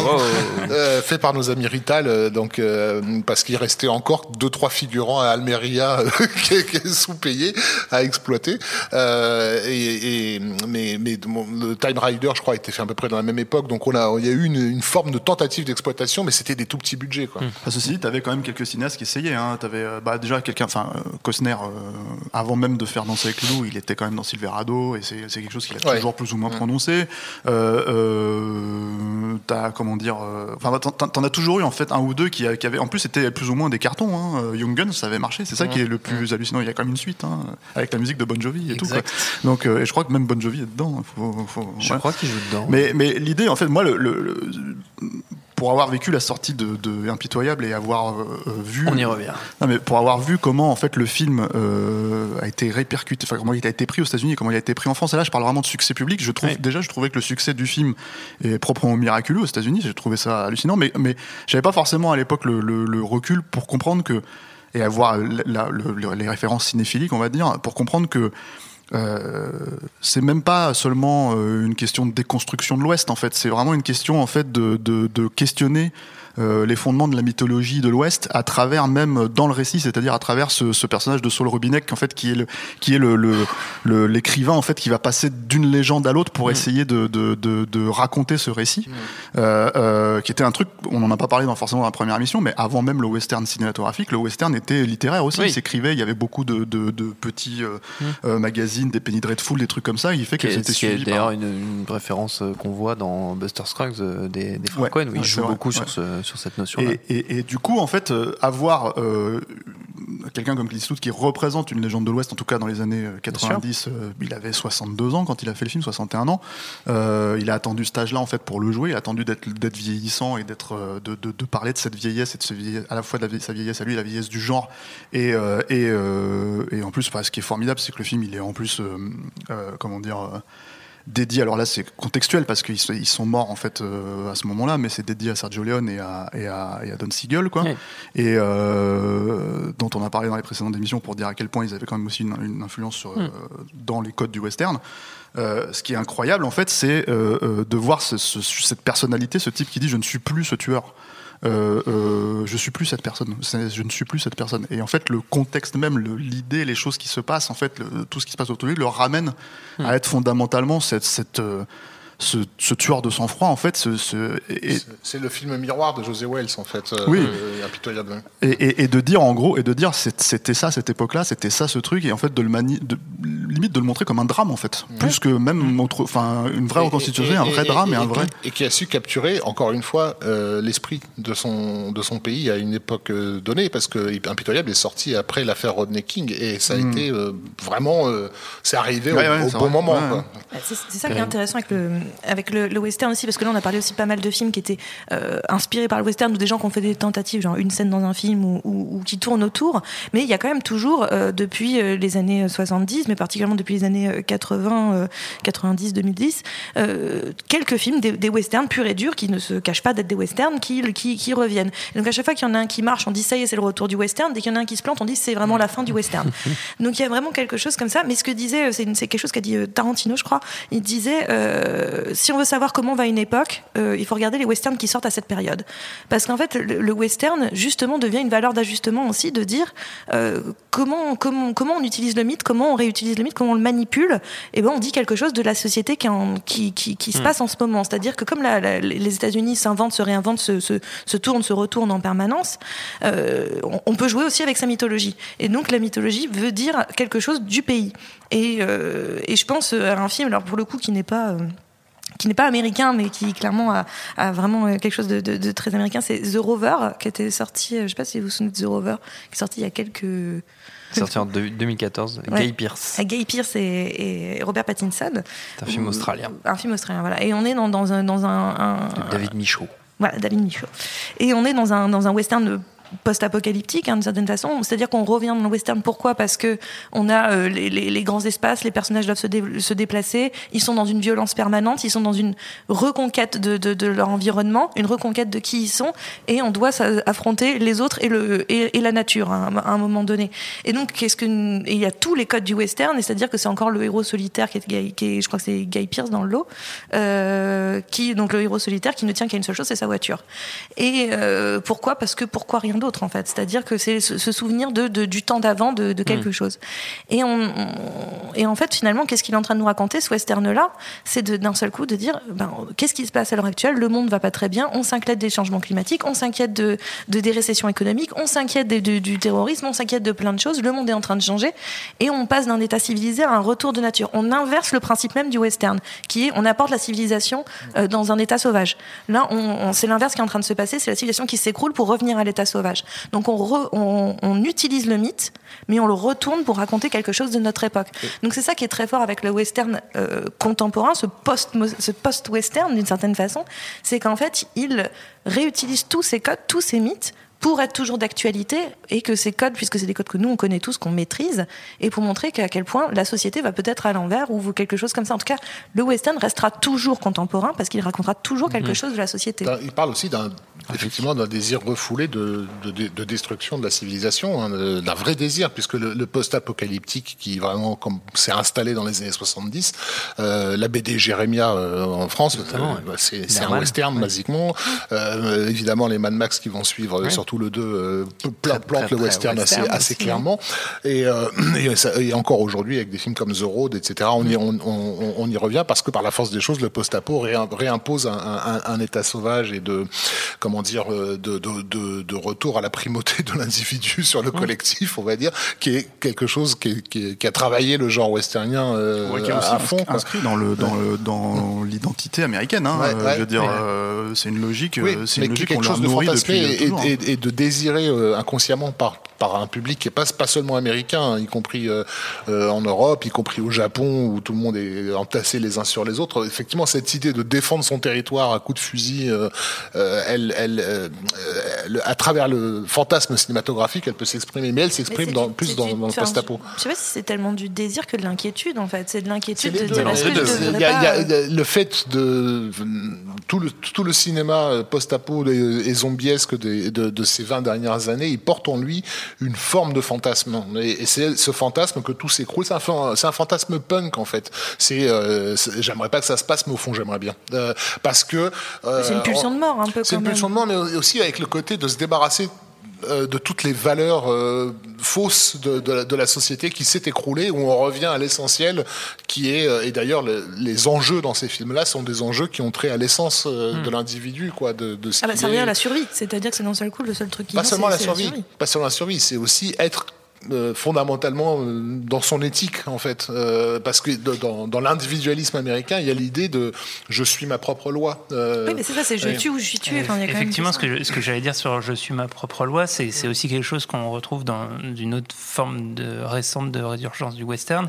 euh, fait par nos amis Rital, euh, donc euh, parce qu'il restait encore deux trois figurants à Almeria qui, qui sous-payés à exploiter. Et, et, mais, mais le Time Rider, je crois, a été fait à peu près dans la même époque, donc on a, il y a eu une, une forme de tentative d'exploitation, mais c'était des tout petits budgets. Quoi.
Mmh. ceci dit, t'avais quand même quelques cinéastes qui essayaient. Hein. T'avais bah, déjà quelqu'un, enfin Costner, avant même de faire Danser avec le loup, il était quand même dans Silverado, et c'est quelque chose qu'il a toujours plus ou moins mmh. prononcé. Euh, euh, t'as comment dire, euh, enfin t'en as toujours eu en fait un ou deux qui, qui avaient, en plus c'était plus ou moins des cartons. Hein. Young Guns, ça avait marché, c'est ça qui est le plus hallucinant. Il y a quand même une suite hein, avec la musique de Bon Jovi et tout. Donc, et je crois que même Bon Jovi est dedans.
je crois qu'il joue dedans.
Mais, mais l'idée, en fait, moi, le, le pour avoir vécu la sortie de, de Impitoyable et avoir euh, vu.
On y revient.
Non, mais pour avoir vu comment en fait le film euh, a été répercuté, enfin comment il a été pris aux États-Unis et comment il a été pris en France. Et là, je parle vraiment de succès public. Je trouve déjà, je trouvais que le succès du film est proprement miraculeux aux États-Unis. J'ai trouvé ça hallucinant, mais mais j'avais pas forcément à l'époque le, le, le, recul pour comprendre que et avoir la, les références cinéphiliques, on va dire, pour comprendre que euh, c'est même pas seulement euh, une question de déconstruction de l'Ouest en fait, c'est vraiment une question en fait de, de, questionner les fondements de la mythologie de l'Ouest à travers même dans le récit, c'est-à-dire à travers ce, ce, personnage de Saul en fait qui est le qui est le l'écrivain en fait qui va passer d'une légende à l'autre pour mm. essayer de, de, de, de, raconter ce récit, mm. euh, euh, qui était un truc on n'en a pas parlé dans, forcément dans la première émission, mais avant même le western cinématographique, le western était littéraire aussi. Il s'écrivait, il y avait beaucoup de, petits euh, mm. euh, magazines, des Penny Dreadful, des trucs comme ça. Il fait que c'était
suivi. D'ailleurs, une, une, référence qu'on voit dans Buster Scruggs des, des Frank où il joue beaucoup sur ce sur cette notion.
Et, et, et, du coup, en fait, euh, avoir euh, quelqu'un comme Clint Eastwood qui représente une légende de l'Ouest, en tout cas dans les années 90, euh, il avait 62 ans quand il a fait le film, 61 ans. il a attendu ce âge-là en fait pour le jouer. Il a attendu d'être vieillissant et d'être de, de, de, parler de cette vieillesse et de ce à la fois de sa vieillesse à lui, la vieillesse du genre. Et, et, et en plus, ce qui est formidable, c'est que le film, il est en plus, comment dire dédié. Alors là, c'est contextuel parce qu'ils ils sont morts en fait euh, à ce moment-là, mais c'est dédié à Sergio Leone et à, et à, et à Don Siegel, quoi.
Ouais.
Et euh, dont on a parlé dans les précédentes émissions pour dire à quel point ils avaient quand même aussi une, une influence sur, euh, dans les codes du western. Euh, ce qui est incroyable, en fait, c'est euh, de voir ce- ce- cette personnalité, ce type qui dit je ne suis plus ce tueur. Euh, euh, je suis plus cette personne. Je ne suis plus cette personne. Et en fait, le contexte même, le- l'idée, les choses qui se passent, en fait, le- tout ce qui se passe autour de lui, le ramène à être fondamentalement cette, cette, euh, ce, ce tueur de sang-froid, en fait. Ce, ce- et,
C'est- le film miroir de José Wells, en fait. euh,
Oui.
euh, impitoyable.
et, et- et de dire en gros et de dire c'était ça cette époque-là, c'était ça ce truc et en fait de le mani de, limite de le montrer comme un drame en fait, plus que même enfin une vraie reconstitution, un vrai
et-
drame et, un vrai.
Et qui a su capturer, encore une fois, euh, l'esprit de son, de son pays à une époque donnée, parce que Impitoyable est sorti après l'affaire Rodney King, et ça a été euh, vraiment. euh, c'est arrivé
Hmm. Ouais,
au,
ouais,
au
c'est
bon
vrai.
moment.
Ouais.
Bah, C'est c'est ça qui est intéressant avec le, avec le, le western aussi, parce que là on a parlé aussi pas mal de films qui étaient euh, inspirés par le western ou des gens qui ont fait des tentatives, genre une scène dans un film ou, ou- ou qui tournent autour. Mais il y a quand même toujours, euh, depuis euh, les années 70, mais particulièrement depuis les années euh, 80, euh, 90, 2010, euh, quelques films, des, des westerns purs et durs qui ne se cachent pas d'être des westerns, qui, qui, qui reviennent. Et donc à chaque fois qu'il y en a un qui marche, on dit ça y est, c'est le retour du western. Dès qu'il y en a un qui se plante, on dit c'est vraiment la fin du western. donc il y a vraiment quelque chose comme ça. Mais ce que disait, c'est quelque chose qu'a dit Tarantino, je crois. Il disait si on veut savoir comment va une époque, euh, il faut regarder les westerns qui sortent à cette période. Parce qu'en fait, le, le western, justement, devient une valeur d'ajustement aussi de dire euh, comment, comment, comment on utilise le mythe, comment on réutilise le mythe, comment on le manipule. Et ben, on dit quelque chose de la société qui, en- qui, qui, qui se passe en ce moment. C'est-à-dire que comme la- la- les États-Unis s'inventent, se réinventent, se, se, se tournent, se retournent en permanence, euh, on, on peut jouer aussi avec sa mythologie. Et donc la mythologie veut dire quelque chose du pays. Et, euh, et je pense à un film, alors pour le coup, qui n'est pas euh, qui n'est pas américain, mais qui clairement a, a vraiment euh, quelque chose de, de- de très américain, c'est The Rover, qui était sorti, euh, je sais pas si vous vous souvenez de The Rover, qui est sorti il y a quelques...
Sorti en deux- 2014,
Ouais.
Guy Pearce.
à Guy Pearce et, et Robert Pattinson.
C'est un film australien.
Un film australien, voilà. Et on est dans, dans un... Dans un, un-
de David Michaud.
voilà, David Michaud. Et on est dans un, dans un western post-apocalyptique, hein, d'une certaine façon. C'est-à-dire qu'on revient dans le western. Pourquoi? Parce que on a euh, les, grands espaces, les personnages doivent se, dé- se déplacer, ils sont dans une violence permanente, ils sont dans une reconquête de, leur environnement, une reconquête de qui ils sont, et on doit affronter les autres et, la nature hein, à un moment donné. Et donc, il y a tous les codes du western, c'est-à-dire que c'est encore le héros solitaire qui est, Guy- qui est- je crois que c'est Guy Pierce dans le lot, euh, qui donc le héros solitaire qui ne tient qu'à une seule chose, c'est sa voiture. Et euh, pourquoi? Parce que pourquoi rien d'autre en fait C'est-à-dire que c'est ce, souvenir de, de- du temps d'avant de, de quelque chose. Et on, on- et en fait finalement, qu'est-ce qu'il est en train de nous raconter ce western-là? C'est d'un seul coup de dire, ben, qu'est-ce qui se passe à l'heure actuelle? Le monde va pas très bien. On s'inquiète des changements climatiques, on s'inquiète de, de des récessions économiques, on s'inquiète du, du terrorisme, on s'inquiète de plein de choses. Le monde est en train de changer et on passe d'un état civilisé à un retour de nature. On inverse le principe même du western, qui est on apporte la civilisation euh, dans un état sauvage. Là, on, on- c'est l'inverse qui est en train de se passer, c'est la civilisation qui s'écroule pour revenir à l'état sauvage. Donc on, re- on, on utilise le mythe, mais on le retourne pour raconter quelque chose de notre époque. Donc c'est ça qui est très fort avec le western euh, contemporain, ce post ce post-western d'une certaine façon, c'est qu'en fait il réutilise tous ces codes, tous ces mythes pour être toujours d'actualité et que ces codes, puisque c'est des codes que nous on connaît tous, qu'on maîtrise, et pour montrer qu'à quel point la société va peut-être à l'envers ou quelque chose comme ça. En tout cas, le western restera toujours contemporain parce qu'il racontera toujours quelque chose de la société.
Il parle aussi d'un effectivement d'un désir refoulé de, de, de destruction de la civilisation, hein, d'un vrai désir, puisque le, le post-apocalyptique qui vraiment comme s'est installé dans les années 70, euh, la BD Jérémia euh, en France, euh, bah, c'est un western basiquement. Euh, évidemment, les Mad Max qui vont suivre, euh, surtout le 2, euh, pla- plantent
très,
le western, assez, clairement. Et, euh, et, ça- et encore aujourd'hui, avec des films comme The Road, etc., on, y, on, on- on y revient parce que par la force des choses, le post-apo réim- réimpose un, un- un état sauvage et de, comment dire, euh, de, de, de, de retour à la primauté de l'individu sur le collectif, on va dire, qui est quelque chose qui, est- qui, est- qui a travaillé le genre westernien euh,
Ouais, qui est
à,
aussi
à fond.
inscrit- dans le dans le dans l'identité américaine. Hein,
Ouais,
euh,
ouais,
je veux dire, euh, c'est une logique,
Oui,
c'est une logique
quelque
qu'on leur
chose de
nourrit
fantasmé
depuis
et,
toujours.
et- et de désirer euh, inconsciemment par par un public qui est pas, pas seulement américain, hein, y compris euh, euh, en Europe, y compris au Japon, où tout le monde est entassé les uns sur les autres. Effectivement, cette idée de défendre son territoire à coups de fusil, euh, elle, elle, le- à travers le fantasme cinématographique, elle peut s'exprimer, mais elle s'exprime
c'est
dans,
du-
plus dans,
du-
dans le post-apo.
Je sais pas si c'est tellement du désir que de l'inquiétude en fait. C'est de l'inquiétude de dire
non,
est-ce
les
que je
deux.
devrais
Il y a- il y a-
pas,
il y a le fait de tout le, tout le cinéma post-apo et zombiesque des- de, de ces 20 dernières années, il porte en lui une forme de fantasme. Et, et c'est ce fantasme que tout s'écroule. C'est un, fan- c'est un fantasme punk en fait. C'est, euh, c'est- j'aimerais pas que ça se passe, mais au fond j'aimerais bien, Euh, parce que euh,
C'est une pulsion
on-
de mort un peu
c'est une
même.
pulsion de mort, mais aussi avec le côté de se débarrasser euh, de toutes les valeurs euh, fausses de, de la, de la société qui s'est écroulée, où on revient à l'essentiel, qui est euh, et d'ailleurs le- les enjeux dans ces films-là sont des enjeux qui ont trait à l'essence euh, de l'individu, quoi, de, de ce
Ah bah, ça revient à la survie, c'est-à-dire que c'est d'un seul coup le seul truc qui
Pas
vient,
seulement
c'est-
la
c'est
survie, pas seulement la survie, c'est aussi être euh, fondamentalement euh, dans son éthique en fait Euh, parce que de- dans, dans l'individualisme américain il y a l'idée de je suis ma propre loi Euh,
Oui, mais c'est ça, c'est je tue ou je suis tué. Enfin,
Effectivement, ce que, je- ce que j'allais dire sur Je suis ma propre loi, c'est c'est aussi quelque chose qu'on retrouve dans une autre forme de, récente de résurgence du western,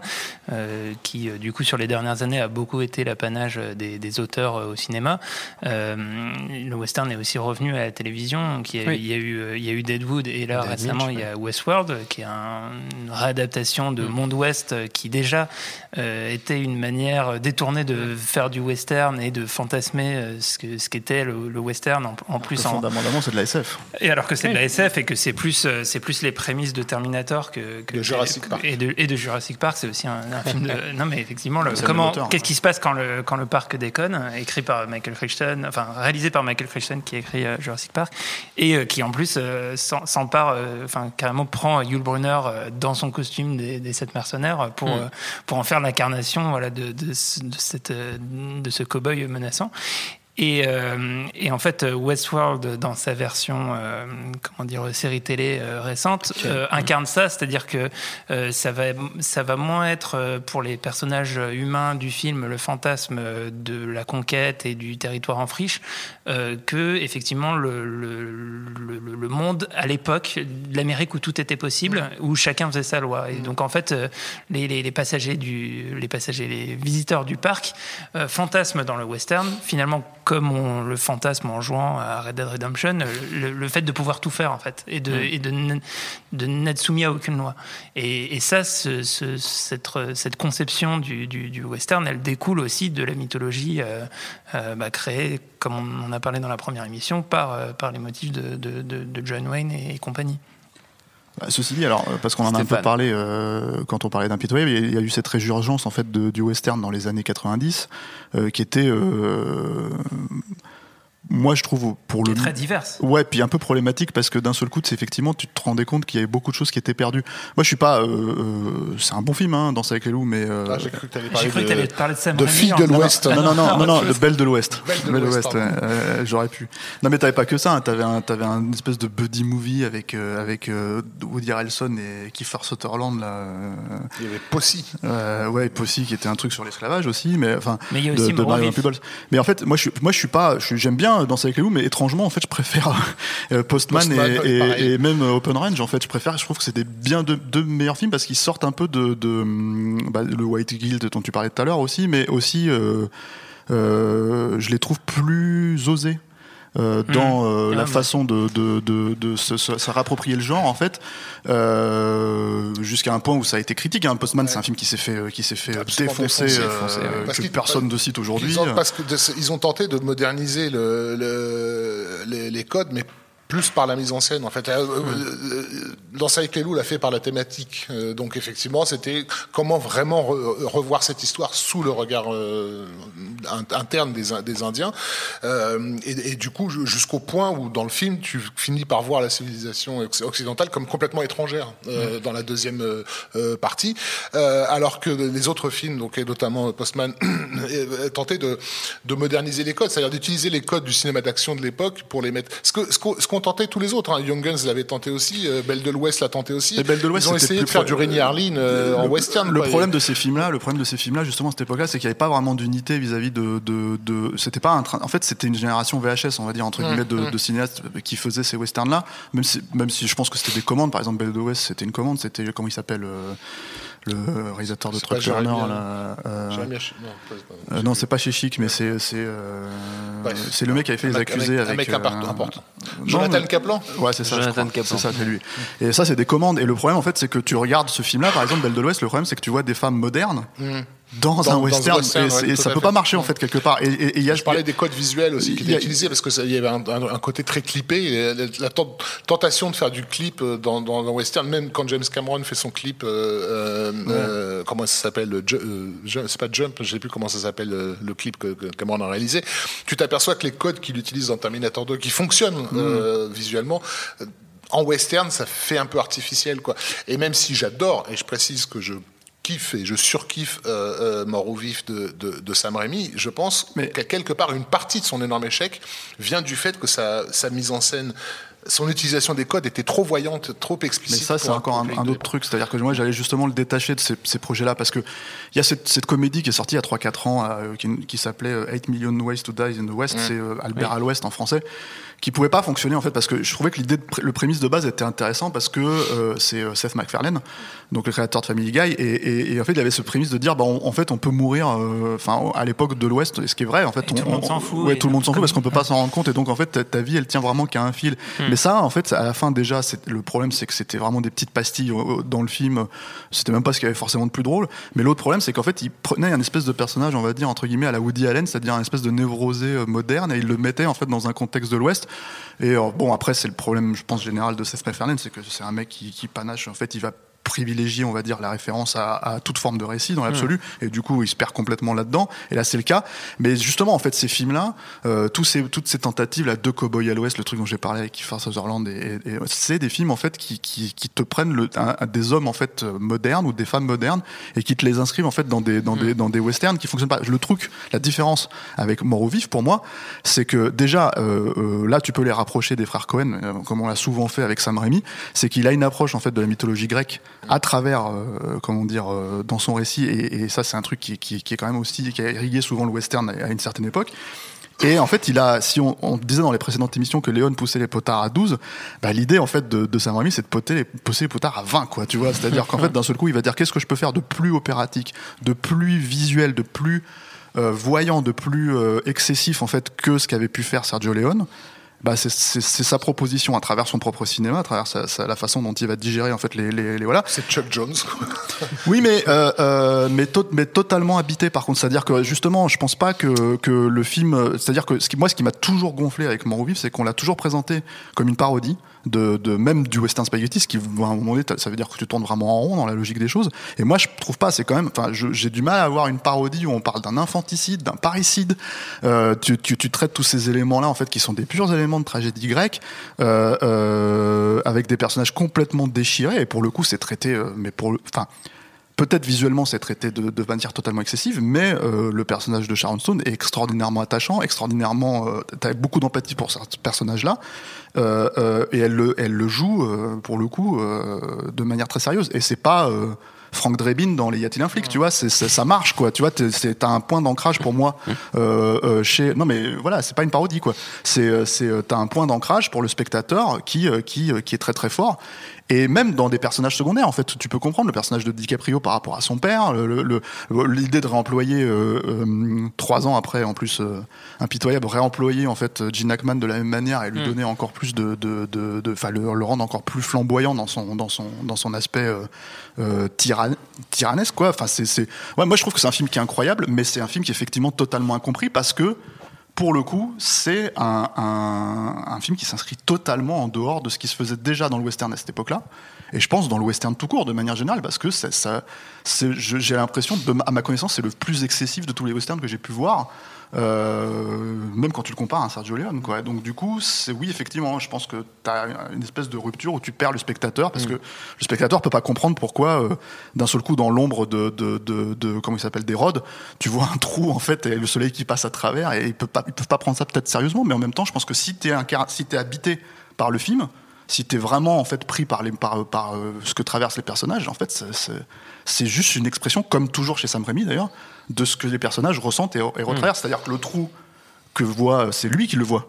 euh, qui, du coup, sur les dernières années, a beaucoup été l'apanage des, des auteurs au cinéma. Euh, le western est aussi revenu à la télévision. donc Il y a,
Oui.
il y a eu, il y a eu Deadwood, et là,
Dead
récemment,
Lynch,
il y a Westworld, qui est un- une réadaptation de Monde Ouest, euh, qui déjà euh, était une manière détournée de faire du western et de fantasmer euh, ce que ce qu'était le, le western en, en plus en,
Fondamentalement, c'est de la SF.
et alors que c'est de la SF et que c'est plus c'est plus les prémices de Terminator que, que
De Jurassic
que-
Park.
et de, et de Jurassic Park c'est aussi un, un film de non mais effectivement le, comment qu'est-ce
ouais.
qui se passe quand le quand le parc déconne écrit par Michael Crichton enfin réalisé par Michael Crichton qui a écrit Jurassic Park et euh, qui en plus euh, s'empare euh, enfin carrément prend Yul Brynner euh, dans son costume des, des sept mercenaires pour
Mm.
euh, pour en faire l'incarnation voilà de de, ce- de cette euh, de ce cow-boy menaçant et, euh, et en fait, euh, Westworld, dans sa version, euh, comment dire, série télé euh, récente, euh, incarne ça, c'est-à-dire que euh, ça va, ça va moins être pour les personnages humains du film le fantasme de la conquête et du territoire en friche, euh, que effectivement le, le, le, le- monde à l'époque de l'Amérique où tout était possible, où chacun faisait sa loi. Et donc en fait, les, les, les passagers du, les passagers, les visiteurs du parc euh, fantasment dans le western, finalement comme on le fantasme en jouant à Red Dead Redemption, le, le fait de pouvoir tout faire en fait et de, et de, n'être soumis à aucune loi. Et, et ça, ce- ce- cette, cette conception du, du, du western, elle découle aussi de la mythologie euh, euh, bah, créée, comme on en a parlé dans la première émission, par, euh, par les motifs de, de, de- de John Wayne et, et compagnie.
Bah, Ceci dit, alors euh, parce qu'on en a un peu parlé euh, quand on parlait d'impitoyable, il y a- il y a eu cette résurgence en fait de- du western dans les années 90, euh, qui était, euh, moi je trouve pour
Qui
le
est très diverse.
Ouais, puis un peu problématique parce que d'un seul coup, c'est effectivement, tu te rendais compte qu'il y avait beaucoup de choses qui étaient perdues. Moi, je suis pas. euh, euh, c'est un bon film, hein, Danser avec les loups, mais. euh,
Ah, j'ai cru que tu allais
J'ai
parler
cru que tu allais parler de Sam
de filles
en
de l'Ouest.
non, non, non, non, non, le Belle de l'Ouest.
Belle de l'Ouest,
ouais, euh, J'aurais pu. Non, mais t'avais pas que ça. Hein, t'avais un, t'avais un espèce de buddy movie avec euh, avec euh, Woody Harrelson et Kiefer Sutherland là. euh,
Il y avait Possy.
euh, ouais, Pussy qui était un truc sur l'esclavage aussi, mais enfin.
Mais il y a
de,
aussi
de. Peebles. Mais en fait, moi, je suis, moi, je suis pas, j'aime bien Danser avec les loups, mais étrangement, en fait, je préfère euh, Postman,
Postman,
et, même euh, Open Range. En fait, je préfère. Je trouve que c'est des bien deux, meilleurs films parce qu'ils sortent un peu de, de hum, bah, le White Guild dont tu parlais tout à l'heure aussi, mais aussi, euh, euh, je les trouve plus osés. Euh, dans euh,
Ah,
la façon de, de, de, de se, se- se réapproprier le genre en fait euh, jusqu'à un point où ça a été critique hein. Postman c'est un film qui s'est fait euh, qui s'est fait
Absolument
défoncer, euh,
ouais.
Parce
que personne ne cite aujourd'hui
Ils ont, parce que de- ils ont tenté de moderniser le, le- les, les codes, mais plus par la mise en scène en fait. Euh, euh, Dans ça avec les loups l'a fait par la thématique. Euh, donc effectivement, c'était comment vraiment re- revoir cette histoire sous le regard euh, in- interne des, In- des Indiens. Euh, et, et du coup, ju- jusqu'au point où dans le film, tu finis par voir la civilisation occ- occidentale comme complètement étrangère euh, dans la deuxième euh, euh, partie, Euh, alors que les autres films, donc et notamment Postman, euh, tentaient de, de moderniser les codes, c'est-à-dire d'utiliser les codes du cinéma d'action de l'époque pour les mettre. Ce que ce qu'on tenté tous les autres. Hein. Young Guns l'avait tenté aussi, euh, Belle de l'Ouest l'a tenté aussi.
Belle de
Ils ont essayé de faire du Rémi Harlin euh, en western.
Le
quoi.
problème
Et-
de ces films-là, le problème de ces films-là, justement à cette époque-là, c'est qu'il n'y avait pas vraiment d'unité vis-à-vis de, de, de- c'était pas un train. En fait, c'était une génération VHS, on va dire entre
Mmh,
guillemets, de, de cinéastes qui faisaient ces westerns-là. Même si, même si je pense que c'était des commandes. Par exemple, Belle de l'Ouest, c'était une commande. C'était comment il s'appelle euh, le réalisateur de Truck Turner. Là, euh,
non,
euh, non, c'est pas chez Chic, mais c'est euh. C'est le mec qui avait fait
Un
les
mec-
accusés
un
avec.
mec
euh,
important, important.
non,
Jonathan
mais-
Kaplan
Ouais, c'est ça.
Jonathan. Caplan.
C'est ça, c'est lui. Et ça, c'est des commandes. Et le problème, en fait, c'est que tu regardes ce film-là, par exemple, Belle de l'Ouest. Le problème, c'est que tu vois des femmes modernes dans,
Dans-
un
dans un
western,
western,
et,
ouais,
ça peut
fait.
pas marcher en fait quelque part. Et- Et et y a
Je parlais des codes visuels aussi qui
a-
étaient utilisés parce que ça- il y avait un, un- un côté très clippé. La, la tent- tentation de faire du clip euh, dans, dans le western, même quand James Cameron fait son clip, euh, euh, euh, comment ça s'appelle euh, C'est pas Jump, je sais plus comment ça s'appelle le clip que, que Cameron a réalisé. Tu t'aperçois que les codes qu'il utilise dans Terminator 2, qui fonctionnent euh, visuellement. En western, ça fait un peu artificiel, quoi. Et même si j'adore, et je précise que je kiffe et je surkiffe euh, euh, Mort ou Vif de, de, de Sam Raimi, je pense
Mais-
qu'à quelque part, une partie de son énorme échec vient du fait que sa, sa mise en scène, son utilisation des codes était trop voyante, trop
Mais
explicite.
ça, c'est encore un, autre truc. C'est-à-dire que moi, j'allais justement le détacher de ces, ces projets-là parce que il y a cette, cette comédie qui est sortie il y a 3-4 ans euh, qui, qui s'appelait euh, 8 Million Ways to Die in the West. C'est euh, Albert à l'Ouest en français qui pouvait pas fonctionner en fait parce que je trouvais que l'idée, de le prémisse de base était intéressant parce que euh, c'est euh, Seth MacFarlane, donc le créateur de Family Guy, et, et- et en fait il avait ce prémisse de dire, bah, on- en fait on peut mourir, euh, enfin à l'époque de l'Ouest, ce qui est vrai en fait,
Et tout le monde s'en fout,
ouais,
et
tout le monde s'en fout parce qu'on peut pas s'en rendre compte et donc en fait ta, ta vie elle tient vraiment qu'à un fil. Mais ça en fait à la fin déjà, c'est- le problème c'est que c'était vraiment des petites pastilles euh, dans le film, c'était même pas ce qu'il y avait forcément de plus drôle. Mais l'autre problème c'est qu'en fait il prenait un espèce de personnage, on va dire entre guillemets à la Woody Allen, c'est-à-dire un espèce de névrosé moderne et il le mettait en fait dans un contexte de l'Ouest. Et euh, bon après c'est le problème je pense général de Seth MacFarlane, c'est que c'est un mec qui, qui panache. En fait il va privilégier, on va dire, la référence à, à toute forme de récit dans l'absolu, et du coup, il se perd complètement là-dedans. Et là, c'est le cas. Mais justement, en fait, ces films-là, euh, tous ces, toutes ces tentatives, là, de Cowboy à l'Ouest, le truc dont j'ai parlé avec Kiefer Sutherland, et, et- et c'est des films en fait qui, qui, qui te prennent le, un- des hommes en fait euh, modernes ou des femmes modernes et qui te les inscrivent en fait dans des dans des dans des westerns qui fonctionnent pas. Le truc, la différence avec Mort ou Vif pour moi, c'est que déjà euh, euh, là, tu peux les rapprocher des frères Cohen, euh, comme on l'a souvent fait avec Sam Raimi, c'est qu'il a une approche en fait de la mythologie grecque à travers, euh, comment dire, euh, dans son récit, et, et ça c'est un truc qui, qui, qui est quand même aussi qui a irrigué souvent le western à, une certaine époque. Et en fait, il a, si on, on disait dans les précédentes émissions que Léon poussait les potards à 12, bah, l'idée en fait de, de Sam Raimi, c'est de poter les, pousser les potards à 20, quoi, tu vois. C'est-à-dire qu'en fait, d'un seul coup, il va dire qu'est-ce que je peux faire de plus opératique, de plus visuel, de plus euh, voyant, de plus euh, excessif en fait que ce qu'avait pu faire Sergio Leone? Bah, c'est- sa proposition à travers son propre cinéma, à travers sa- sa- la façon dont il va digérer en fait les, les, les- voilà.
C'est Chuck Jones. quoi.
Oui, mais euh, euh, mais, to- mais totalement habité par contre. C'est-à-dire que justement, je pense pas que que le film. euh, C'est-à-dire que ce qui, moi, ce qui m'a toujours gonflé avec Mort ou Vif, c'est qu'on l'a toujours présenté comme une parodie de, de même du western spaghetti, ce qui à un moment donné, ça veut dire que tu tournes vraiment en rond dans la logique des choses. Et moi, je trouve pas. C'est quand même. Enfin, j'ai du mal à avoir une parodie où on parle d'un infanticide, d'un parricide. Euh, tu, tu, tu traites tous ces éléments-là en fait qui sont des purs éléments de tragédie grecque, euh, euh, avec des personnages complètement déchirés. Et pour le coup, c'est traité. euh, mais pour enfin. Peut-être visuellement c'est traité de, de manière totalement excessive, mais euh, le personnage de Sharon Stone est extraordinairement attachant, extraordinairement. Euh, T'as beaucoup d'empathie pour ce personnage-là, euh, euh, et elle le, elle le joue euh, pour le coup euh, de manière très sérieuse. Et c'est pas Frank Drebin dans Les Y a-t-il un flic, tu vois, c'est, c'est- ça marche quoi. Tu vois, c'est, un point d'ancrage pour moi euh, euh, chez. Non mais voilà, c'est pas une parodie quoi. C'est, euh, c'est, t'as un point d'ancrage pour le spectateur qui, qui, qui est très très fort. Et même dans des personnages secondaires, en fait, tu peux comprendre le personnage de DiCaprio par rapport à son père, le- le- le- l'idée de réemployer euh, trois ans après, en plus impitoyable, réemployer en fait Gene Hackman de la même manière et lui donner encore plus de, de, de, le, le rendre encore plus flamboyant dans son dans son dans son aspect euh, tyran- tyrannesque quoi. Enfin moi je trouve que c'est un film qui est incroyable, mais c'est un film qui est effectivement totalement incompris parce que pour le coup, c'est un, un- film qui s'inscrit totalement en dehors de ce qui se faisait déjà dans le western à cette époque-là. Et je pense dans le western tout court, de manière générale, parce que ça, j'ai l'impression, à ma connaissance, c'est le plus excessif de tous les westerns que j'ai pu voir. Euh, même quand tu le compares à Sergio Leone, quoi. Donc du coup, c'est oui, effectivement, je pense que tu as une espèce de rupture où tu perds le spectateur parce que le spectateur peut pas comprendre pourquoi euh, d'un seul coup dans l'ombre de, de, de, de- comment il s'appelle des rods, tu vois un trou en fait et le soleil qui passe à travers et ils peuvent pas ils peuvent pas prendre ça peut-être sérieusement, mais en même temps, je pense que si si t'es habité par le film, si t'es vraiment en fait pris par, les, par, par euh, ce que traversent les personnages, en fait, c'est juste une expression, comme toujours chez Sam Raimi d'ailleurs, de ce que les personnages ressentent et, et retraversent. C'est-à-dire que le trou que voit, c'est lui qui le voit.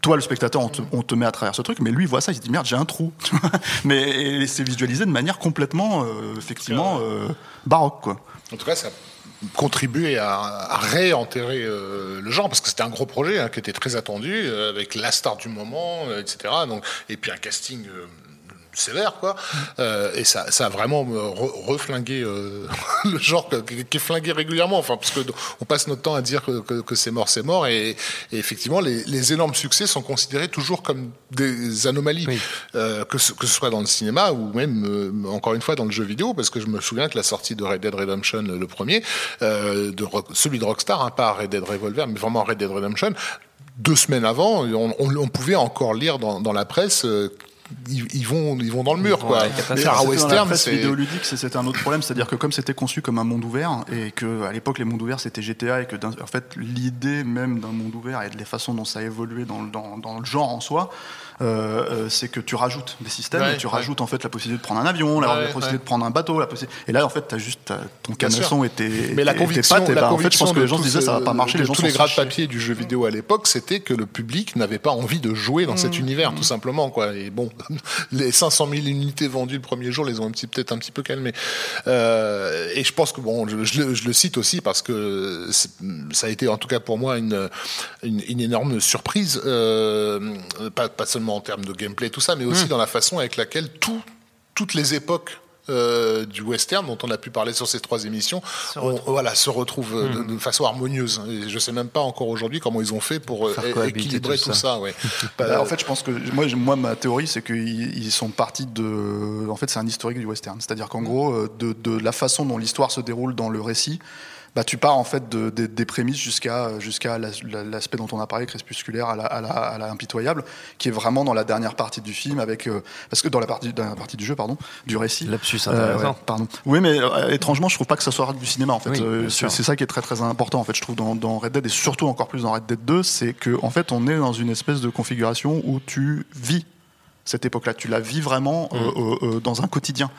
Toi, le spectateur, on te, on te met à travers ce truc, mais lui il voit ça, il se dit merde, j'ai un trou. mais et c'est visualisé de manière complètement, euh, effectivement, euh, baroque, quoi.
En tout cas, ça a contribué à, à réenterrer euh, le genre parce que c'était un gros projet hein, qui était très attendu euh, avec la star du moment, euh, etc. Donc, et puis un casting euh, sévère, quoi. Euh, et ça, ça a vraiment euh, re- reflingué euh, le genre qui, qui est flingué régulièrement. Enfin, parce que on passe notre temps à dire que, que- que c'est mort, c'est mort. Et, et effectivement, les, les énormes succès sont considérés toujours comme des anomalies, euh, que, ce, que ce soit dans le cinéma ou même, encore une fois, dans le jeu vidéo, parce que je me souviens que la sortie de Red Dead Redemption, le premier, de celui de Rockstar, hein, pas Red Dead Revolver, mais vraiment Red Dead Redemption, deux semaines avant, on, on- on pouvait encore lire dans, dans la presse. Ils, ils vont, ils vont dans le mur, quoi. western, c'est
vidéoludique, c'était un autre problème, c'est-à-dire que comme c'était conçu comme un monde ouvert et que à l'époque les mondes ouverts c'était GTA et que d'un- en fait l'idée même d'un monde ouvert et de la façon dont ça a évolué dans, le- dans, dans le genre en soi, c'est que tu rajoutes des systèmes,
Ouais,
et tu
ouais.
rajoutes en fait la possibilité de prendre un avion, la,
Ouais,
la possibilité
ouais.
de prendre un bateau, la et là en fait t'as juste t'as- ton canasson était
Mais la conviction,
et
la
bah, en fait je
conviction
pense que
de
les gens se disaient ça va pas marcher,
de
les gens
tous les grades papier du jeu vidéo à l'époque, c'était que le public n'avait pas envie de jouer dans
Mmh.
cet univers, tout simplement, quoi. Et bon, les 500 000 unités vendues le premier jour les ont un petit, peut-être un petit peu calmés. Euh, et je pense que bon, je, je le, je le cite aussi parce que ça a été, en tout cas pour moi, une, une, une énorme surprise, euh, pas, pas seulement en termes de gameplay, tout ça, mais aussi dans la façon avec laquelle tout, toutes les époques euh, du western dont on a pu parler sur ces trois émissions, on- voilà, se retrouvent euh, de, de façon harmonieuse. Et je sais même pas encore aujourd'hui comment ils ont fait pour euh, équilibrer
tout
tout,
ça.
ça. ouais.
Bah, en fait, je pense que moi, moi ma théorie, c'est qu'ils ils sont partis de. En fait, c'est un historique du western. C'est-à-dire qu'en gros, euh, de, de la façon dont l'histoire se déroule dans le récit, bah, tu pars en fait de- de- des prémices jusqu'à jusqu'à la- la- l'aspect dont on a parlé, crépusculaire, à la, à, la, à la impitoyable, qui est vraiment dans la dernière partie du film, avec euh, parce que dans la partie, dans la partie du jeu, pardon, du récit.
Lapsus
Euh, ouais, pardon. Oui, mais euh, étrangement, je trouve pas que ça soit du cinéma. En fait,
Oui,
c'est ça qui est très très important. En fait, je trouve dans, dans Red Dead et surtout encore plus dans Red Dead 2, c'est que en fait, on est dans une espèce de configuration où tu vis cette époque-là. Tu la vis vraiment
Mm.
euh, euh, euh, dans un quotidien.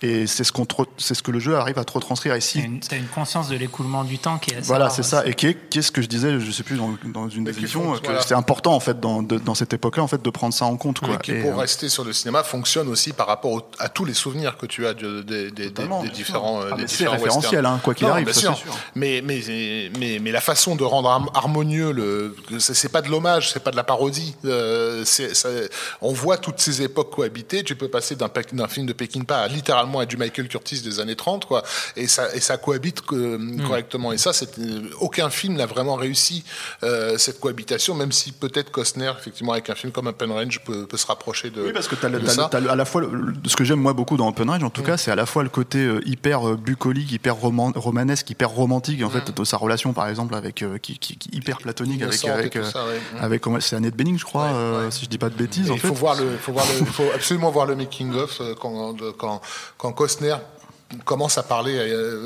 Et c'est ce qu'on te re- c'est ce que le jeu arrive à te retranscrire ici.
une, t'as une conscience de l'écoulement du temps qui est assez
Voilà, c'est ça. Et qui est, qui est ce que je disais, je sais plus, dans, dans une euh, que
voilà.
c'est important en fait dans, de- dans cette époque-là en fait de prendre ça en compte. Quoi.
qui,
Et,
pour
euh,
rester sur le cinéma, fonctionne aussi par rapport au- à tous les souvenirs que tu as de- des- différents, euh,
Ah, c'est référentiel, hein, quoi qu'il arrive,
bien
ça,
sûr.
c'est sûr.
Mais, mais, mais, mais la façon de rendre har- harmonieux, le, c'est pas de l'hommage, c'est pas de la parodie. euh, ça- on voit toutes ces époques cohabiter. Tu peux passer d'un film de Peckinpah à littéralement à du Michael Curtis des années 30, quoi. Et ça, et ça cohabite euh,
Hmm.
correctement. Et ça, c'est, aucun film n'a vraiment réussi euh, cette cohabitation, même si peut-être Costner, effectivement, avec un film comme Open Range, peut, peut se rapprocher de.
Oui, parce que t'as le-
de
t'as
ça.
le- t'as le- à la fois le- le- ce que j'aime moi beaucoup dans Open Range, en tout cas, c'est à la fois le côté euh, hyper euh, bucolique, hyper roman- romanesque, hyper romantique, en fait, de sa relation par exemple avec euh, qui, qui- qui- hyper platonique avec avec
ça, ouais.
avec c'est Annette Bening, je crois,
Ouais,
euh,
ouais.
si je dis pas de bêtises. En
il
fait.
faut voir le, faut voir le, faut absolument voir le making of euh, quand, quand, quand Costner commence à parler,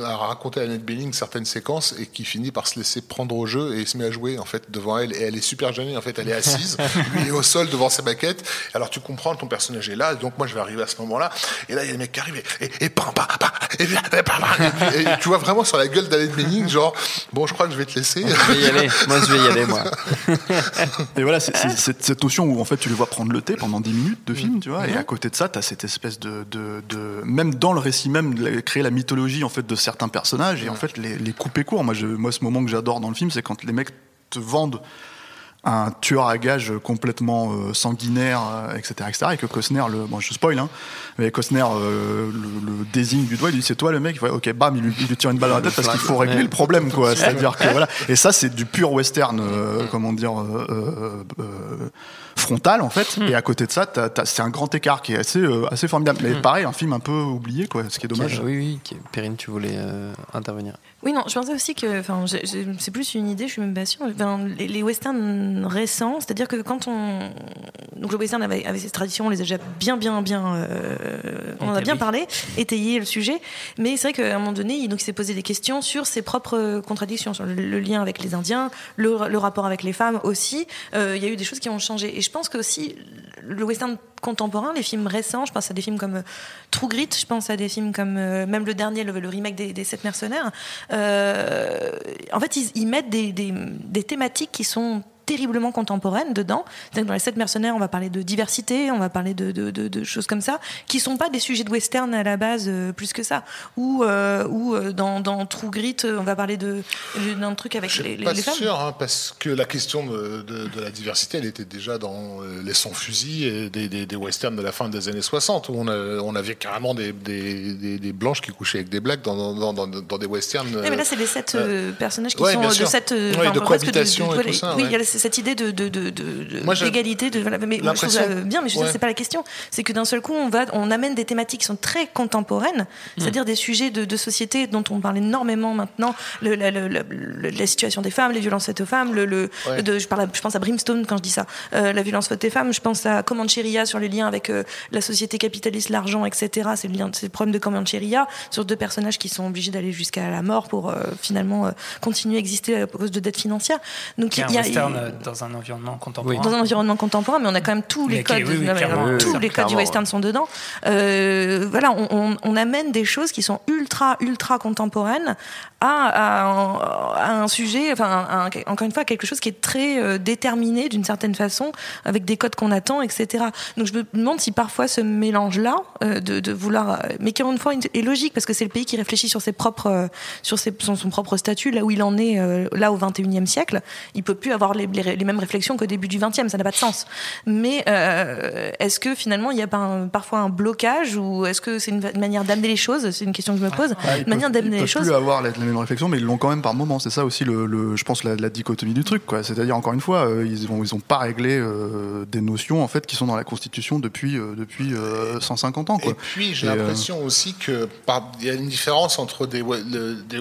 à raconter à Annette Bening certaines séquences et qui finit par se laisser prendre au jeu et il se met à jouer en fait devant elle. Et elle est super gênée en fait elle est assise lui est au sol devant sa maquette alors tu comprends ton personnage est là donc moi je vais arriver à ce moment là et là il y a le mec qui arrive et, et, et, pam, pam, pam, et, tu vois vraiment sur la gueule d'Annette Bening genre bon je crois que je vais te laisser.
Je vais y aller. Moi, je vais y aller, moi.
Et voilà, c'est c'est- cette, notion où en fait tu les vois prendre le thé pendant 10 minutes de film, tu vois, et à côté de ça, tu as cette espèce de, de, de- Même dans le récit même, de la- créer la mythologie en fait de certains personnages et en fait les, les couper court. Moi, je, moi, ce moment que j'adore dans le film, c'est quand les mecs te vendent un tueur à gages complètement euh, sanguinaire, euh, etc., etc., et que Costner, le, bon, je spoil, hein, mais Costner euh, le, le désigne du doigt, il dit c'est toi le mec, ok, bam, il lui, il lui tire une balle dans la tête parce qu'il faut régler le problème, quoi. C'est-à-dire que voilà, et ça c'est du pur western, euh, comment dire, euh, euh, euh, frontal en fait. Et à côté de ça, c'est un grand écart qui est assez, euh, assez formidable. Mais pareil, un film un peu oublié, quoi, ce qui est dommage.
Oui, oui. qui- Perrine, tu voulais euh, intervenir.
Oui, non, je pensais aussi que, c'est plus une idée, je suis même pas sûre. Les, les westerns récents, c'est-à-dire que quand on, donc le western avait, avait ses traditions, on les a déjà bien, bien, bien, euh, on en a bien parlé, étayé le sujet. Mais c'est vrai qu'à un moment donné, il, donc, il s'est posé des questions sur ses propres contradictions, sur le, le lien avec les Indiens, le, le rapport avec les femmes aussi. Euh, Il y a eu des choses qui ont changé. Et je pense que aussi le western contemporain, les films récents, je pense à des films comme True Grit, je pense à des films comme même le dernier, le, remake des, des Sept Mercenaires. en fait, ils, mettent des, des thématiques qui sont terriblement contemporaine dedans. Dans les sept mercenaires, on va parler de diversité, on va parler de, de, de, choses comme ça, qui sont pas des sujets de western à la base euh, plus que ça. Ou, euh, ou euh, dans, dans, True Grit, on va parler de d'un truc avec les, les,
pas
les femmes.
sûr, hein, parce que la question de, de, la diversité, elle était déjà dans les sans-fusils et des, des, des, westerns de la fin des années 60, où on, on avait carrément des, des, blanches qui couchaient avec des blacks dans, dans, dans, dans des westerns.
Mais là, c'est les sept personnages qui sont de cette
de cohabitation et tout ça.
Oui, il y a cette idée de d'égalité, de, de, mais je trouve ça bien, mais je ouais. c'est pas la question. C'est que d'un seul coup, on va, on amène des thématiques qui sont très contemporaines, mm. c'est-à-dire des sujets de, société dont on parle énormément maintenant, le, la, la, situation des femmes, les violences faites aux femmes, le, le de, je, parle, je pense à Brimstone quand je dis ça, euh, la violence faite aux femmes. Je pense à Comancheria sur les liens avec euh, la société capitaliste, l'argent, etc. C'est le lien, c'est le problème de Comancheria sur deux personnages qui sont obligés d'aller jusqu'à la mort pour euh, finalement continuer à exister à cause de dettes financières.
Donc il y a, dans un environnement contemporain.
Dans un environnement contemporain, mais on a quand même tous les codes, tous les codes du western sont dedans. Euh, voilà, on, on, amène des choses qui sont ultra, ultra contemporaines à, un sujet, enfin, encore une fois, quelque chose qui est très euh, déterminé d'une certaine façon, avec des codes qu'on attend, etc. Donc je me demande si parfois ce mélange-là, euh, de, de, vouloir, mais qui encore une fois est logique, parce que c'est le pays qui réfléchit sur ses propres, sur ses, son, son, propre statut, là où il en est, là au 21e siècle, il peut plus avoir les, les, les mêmes réflexions qu'au début du 20e, ça n'a pas de sens. Mais euh, est-ce que finalement il y a pas parfois un blocage ou est-ce que c'est une, manière d'amener les choses? C'est une question que je me pose.
Ah, une
manière d'amener les choses.
Ils plus avoir la, même réflexion, mais ils l'ont quand même par moment. C'est ça aussi, le, je pense, la, dichotomie du truc. C'est-à-dire encore une fois, euh, ils n'ont ils ont pas réglé euh, des notions en fait qui sont dans la Constitution depuis depuis 150 ans. Quoi.
Et puis j'ai l'impression aussi que il y a une différence entre des,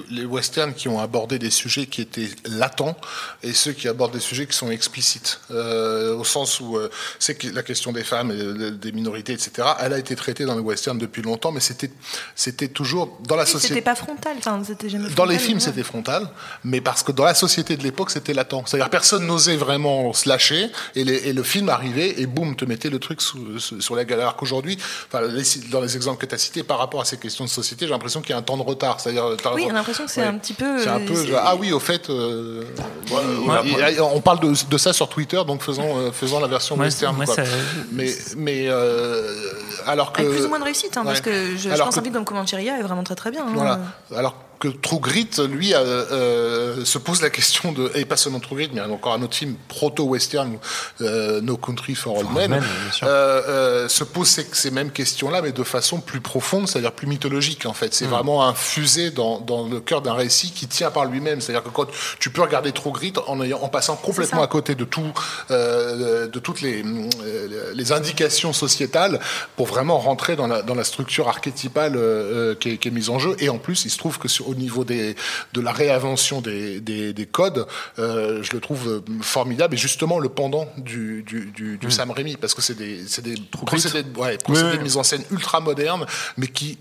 les westerns qui ont abordé des sujets qui étaient latents et ceux qui abordent des sujets qui sont explicites. Euh, au sens où euh, c'est que la question des femmes, et des minorités, etc. Elle a été traitée dans le western depuis longtemps, mais c'était c'était toujours dans la société.
C'était pas frontal, enfin, c'était jamais.
Dans les films, c'était frontal, mais parce que dans la société de l'époque, c'était latent. C'est-à-dire personne n'osait vraiment se lâcher, et, et, le film arrivait et boum, te mettait le truc sous, sur la galère. Alors qu'aujourd'hui, enfin, dans les exemples que tu as cités, par rapport à ces questions de société, j'ai l'impression qu'il y a un temps de retard. C'est-à-dire,
oui, j'ai l'impression que c'est un petit peu.
Un peu. ah oui, au fait, euh, on parle de, de, ça sur Twitter, donc faisons, euh, faisons la version western. Mais, mais euh, alors que.
Avec plus ou moins de réussite, hein, parce que je, je pense qu'un film comme Comancheria est vraiment très très bien. Hein.
Voilà. Alors que True Grit, lui, euh, se pose la question de, et pas seulement True Grit, mais encore un autre film proto-western, euh, No Country for All Men, euh, euh, se pose ces, ces mêmes questions-là, mais de façon plus profonde, c'est-à-dire plus mythologique, en fait. C'est mm. vraiment infusé dans, dans le cœur d'un récit qui tient par lui-même. C'est-à-dire que quand tu peux regarder True Grit en, ayant, en passant complètement à côté de tout, de toutes les, les indications sociétales pour vraiment rentrer dans la, dans la structure archétypale qui est, qui, est, mise en jeu. Et en plus, il se trouve que sur, au niveau des, de la réinvention des, des, des codes, euh, je le trouve euh, formidable. Et justement le pendant du, du, du, du mm. Sam Raimi parce que c'est des, des procédés, ouais, procédés de mise en scène ultra modernes mais qui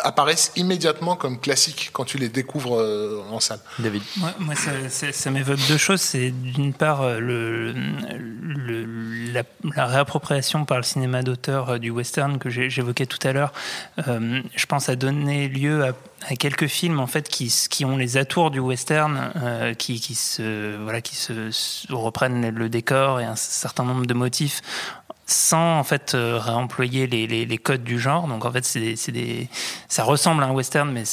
apparaissent immédiatement comme classiques quand tu les découvres euh, en salle.
David
Moi, ça, ça, m'évoque deux choses. C'est d'une part euh, le, le la, la, réappropriation par le cinéma d'auteur euh, du western que j'évoquais tout à l'heure. Euh, je pense à donner lieu à, à, quelques films en fait qui, qui ont les atours du western, euh, qui, qui, se voilà, qui se, reprennent le décor et un certain nombre de motifs sans en fait euh, réemployer les, codes du genre. Donc en fait, c'est des, ça ressemble à un western, mais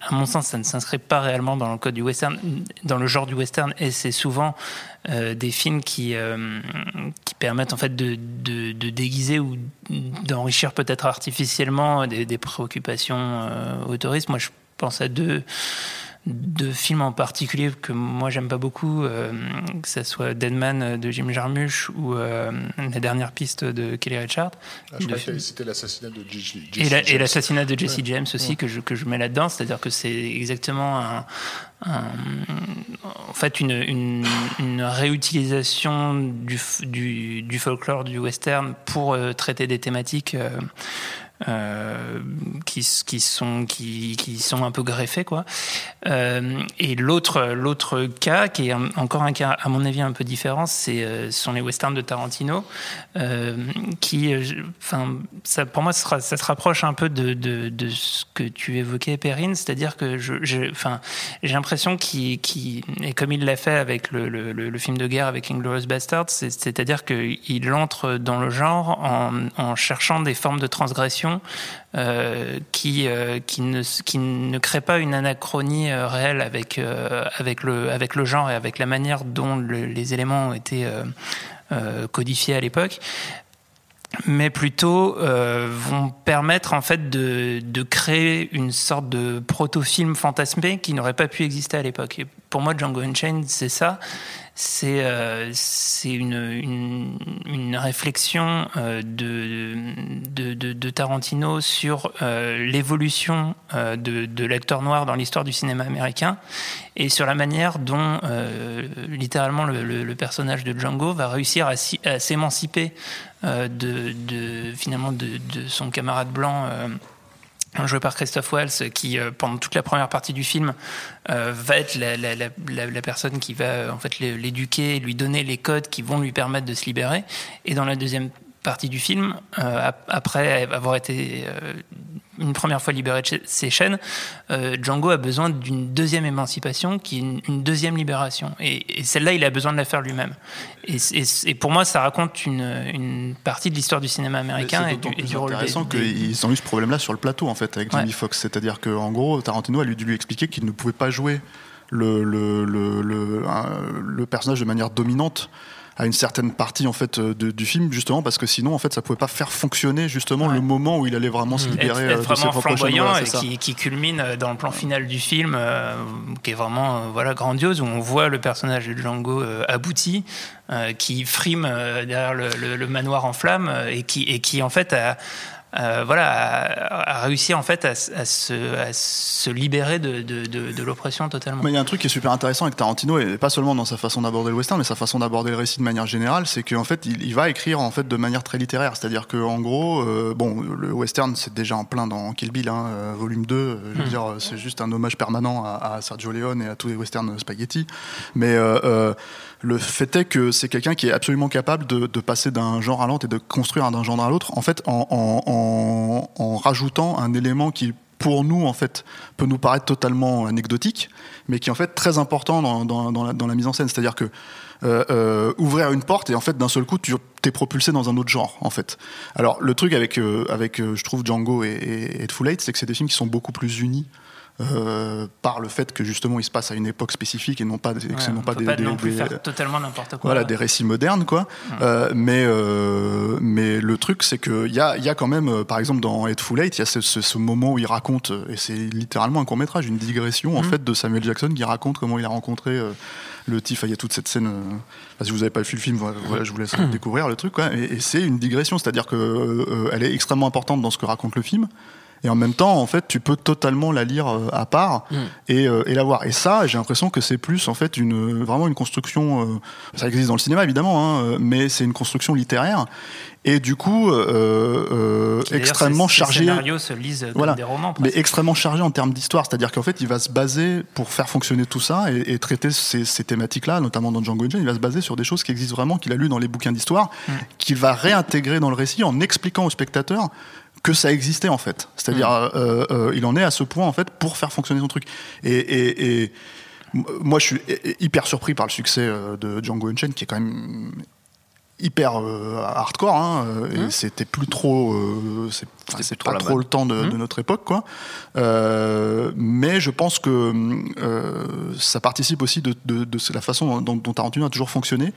à mon sens, ça ne s'inscrit pas réellement dans le code du western, dans le genre du western, et c'est souvent euh, des films qui euh, qui permettent en fait de, de, de déguiser ou d'enrichir peut-être artificiellement des, des préoccupations euh, autoristes. Moi, je pense à deux deux films en particulier que moi j'aime pas beaucoup, euh, que ce soit Deadman de Jim Jarmusch ou euh, La dernière piste de Kelly Richard.
Ah, je crois que c'était l'assassinat de Jesse
James. Et l'assassinat de Jesse James aussi, que, je, que je mets là-dedans, c'est-à-dire que c'est exactement un, en fait une, une, une réutilisation du, du, du, folklore du western pour euh, traiter des thématiques euh, qui, sont, un peu greffés. Quoi. Euh, et l'autre, cas, qui est encore un cas, à mon avis, un peu différent, c'est, euh, sont les westerns de Tarantino, qui, pour moi, ça, se rapproche un peu de, ce que tu évoquais, Perrine, c'est-à-dire que j'ai l'impression qu'il, qu'il, et comme il l'a fait avec le, film de guerre avec Inglourious Basterds, c'est-à-dire qu'il entre dans le genre en, en cherchant des formes de transgression euh, qui, euh, qui, ne, qui ne crée pas une anachronie euh, réelle avec, avec, le, avec le genre et avec la manière dont les éléments ont été codifiés à l'époque mais plutôt vont permettre en fait de, de, créer une sorte de proto-film fantasmé qui n'aurait pas pu exister à l'époque. Pour moi, Django Unchained, c'est ça c'est euh, une, une, une, réflexion euh, de, de, de, de, Tarantino sur euh, l'évolution euh, de, de l'acteur noir dans l'histoire du cinéma américain et sur la manière dont euh, littéralement le, le, le, personnage de Django va réussir à, à s'émanciper de, finalement de, son camarade blanc joué par Christophe Waltz, qui euh, pendant toute la première partie du film euh, va être la, personne qui va euh, en fait l'éduquer, lui donner les codes qui vont lui permettre de se libérer. Et dans la deuxième partie du film, après avoir été une première fois libéré de ses chaînes, euh, Django a besoin d'une deuxième émancipation, qui est une, deuxième libération. Et, et celle-là, il a besoin de la faire lui-même. Et, et, et, pour moi, ça raconte une, une partie de l'histoire du cinéma américain et du, du rôle
intéressant qu'ils ont eu ce problème-là sur le plateau, en fait, avec Jimmy ouais. Fox. C'est-à-dire qu'en gros, Tarantino a dû lui expliquer qu'il ne pouvait pas jouer le, le, le, le, le personnage de manière dominante à une certaine partie en fait de, du film justement parce que sinon en fait ça pouvait pas faire fonctionner justement ouais. le moment où il allait vraiment se libérer
être, être de vraiment flamboyant et qui, qui, culmine dans le plan final du film euh, qui est vraiment euh, voilà grandiose où on voit le personnage de Django euh, abouti euh, qui frime euh, derrière le, le, le, manoir en flammes et qui et qui en fait a euh, voilà, à, à, réussir en fait à, à, se, à se, libérer de, de, de, de l'oppression totalement.
Mais il y a un truc qui est super intéressant avec Tarantino et pas seulement dans sa façon d'aborder le western, mais sa façon d'aborder le récit de manière générale, c'est qu'en fait il, il, va écrire en fait de manière très littéraire, c'est-à-dire que en gros, euh, bon, le western c'est déjà en plein dans Kill Bill, hein, euh, volume 2, euh, je veux mmh. dire, c'est juste un hommage permanent à, Sergio Leone et à tous les westerns spaghetti, mais le fait est que c'est quelqu'un qui est absolument capable de, passer d'un genre à l'autre et de construire d'un genre à l'autre, en fait, en, rajoutant un élément qui pour nous en fait peut nous paraître totalement anecdotique, mais qui est en fait très important dans la, mise en scène. C'est-à-dire que euh, euh, ouvrir une porte et en fait d'un seul coup tu t'es propulsé dans un autre genre en fait. Alors le truc avec euh, avec je trouve Django et, et, et Full Eight, c'est que c'est des films qui sont beaucoup plus unis. Euh, par le fait que justement il se passe à une époque spécifique et non pas,
ouais,
non
pas des, pas
des,
non
des,
faire totalement n'importe quoi.
Voilà, des récits modernes quoi. Euh, mais euh, mais le truc c'est que il y a il y a quand même par exemple dans Full Eight il y a ce, ce, ce, moment où il raconte et c'est littéralement un court métrage une digression en fait de Samuel Jackson qui raconte comment il a rencontré le Tiff, il y a toute cette scène. Euh, si vous n'avez pas vu le film, voilà, je vous laisse mmh. découvrir le truc. Quoi. Et, et c'est une digression, c'est-à-dire qu'elle euh, est extrêmement importante dans ce que raconte le film et en même temps en fait tu peux totalement la lire euh, à part mm. et, euh, et, la voir. Et ça j'ai l'impression que c'est plus en fait une vraiment une construction euh, ça existe dans le cinéma évidemment hein, mais c'est une construction littéraire. Et du coup euh, extrêmement chargé
scénarios se lisent comme
voilà,
des romans
mais extrêmement chargé en termes d'histoire. C'est-à-dire qu'en fait il va se baser pour faire fonctionner tout ça et, et traiter ces, ces thématiques là notamment dans Django Unchained il va se baser sur des choses qui existent vraiment qu'il a lu dans les bouquins d'histoire mm. qu'il va réintégrer dans le récit en expliquant au spectateur que ça existait en fait. C'est-à-dire, mmh. euh, euh, il en est à ce point en fait pour faire fonctionner son truc. Et, et, et moi, je suis hyper surpris par le succès euh, de Django Unchained, qui est quand même hyper euh, hardcore hein, mmh. et c'était plus trop euh, c'est pas trop le temps de, mmh. de, notre époque quoi euh, mais je pense que ça participe aussi de, de, de la façon dont, dont, Tarantino a toujours fonctionné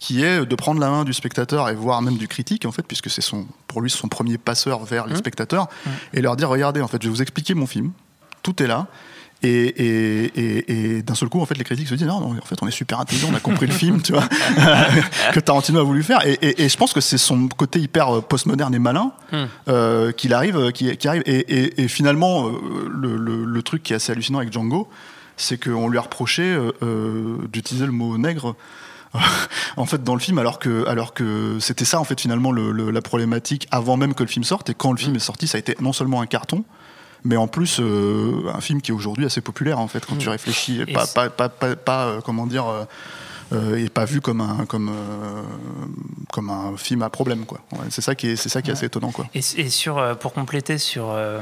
qui est de prendre la main du spectateur et voire même du critique en fait puisque c'est son pour lui son premier passeur vers mmh. les spectateurs et leur dire regardez en fait je vais vous expliquer mon film tout est là et, et, et, et d'un seul coup, en fait, les critiques se disent non, non, en fait, on est super intelligent, on a compris le film, tu vois, que Tarantino a voulu faire. Et, je pense que c'est son côté hyper postmoderne et malin mm. euh, qu'il arrive, qui, qui arrive. Et, finalement, euh, le, le, le, truc qui est assez hallucinant avec Django, c'est qu'on lui a reproché euh, d'utiliser le mot nègre en fait dans le film alors que alors que c'était ça en fait finalement le, le- la problématique avant même que le film sorte et quand le film est sorti ça a été non seulement un carton mais en plus euh, un film qui est aujourd'hui assez populaire en fait quand tu réfléchis. Pas pas pas, pas, pas, euh, comment dire euh, et pas vu comme un comme euh, comme un film à problème quoi. Ouais, c'est ça qui est c'est ça qui est assez étonnant quoi.
Et, et sur, euh, pour compléter sur, euh,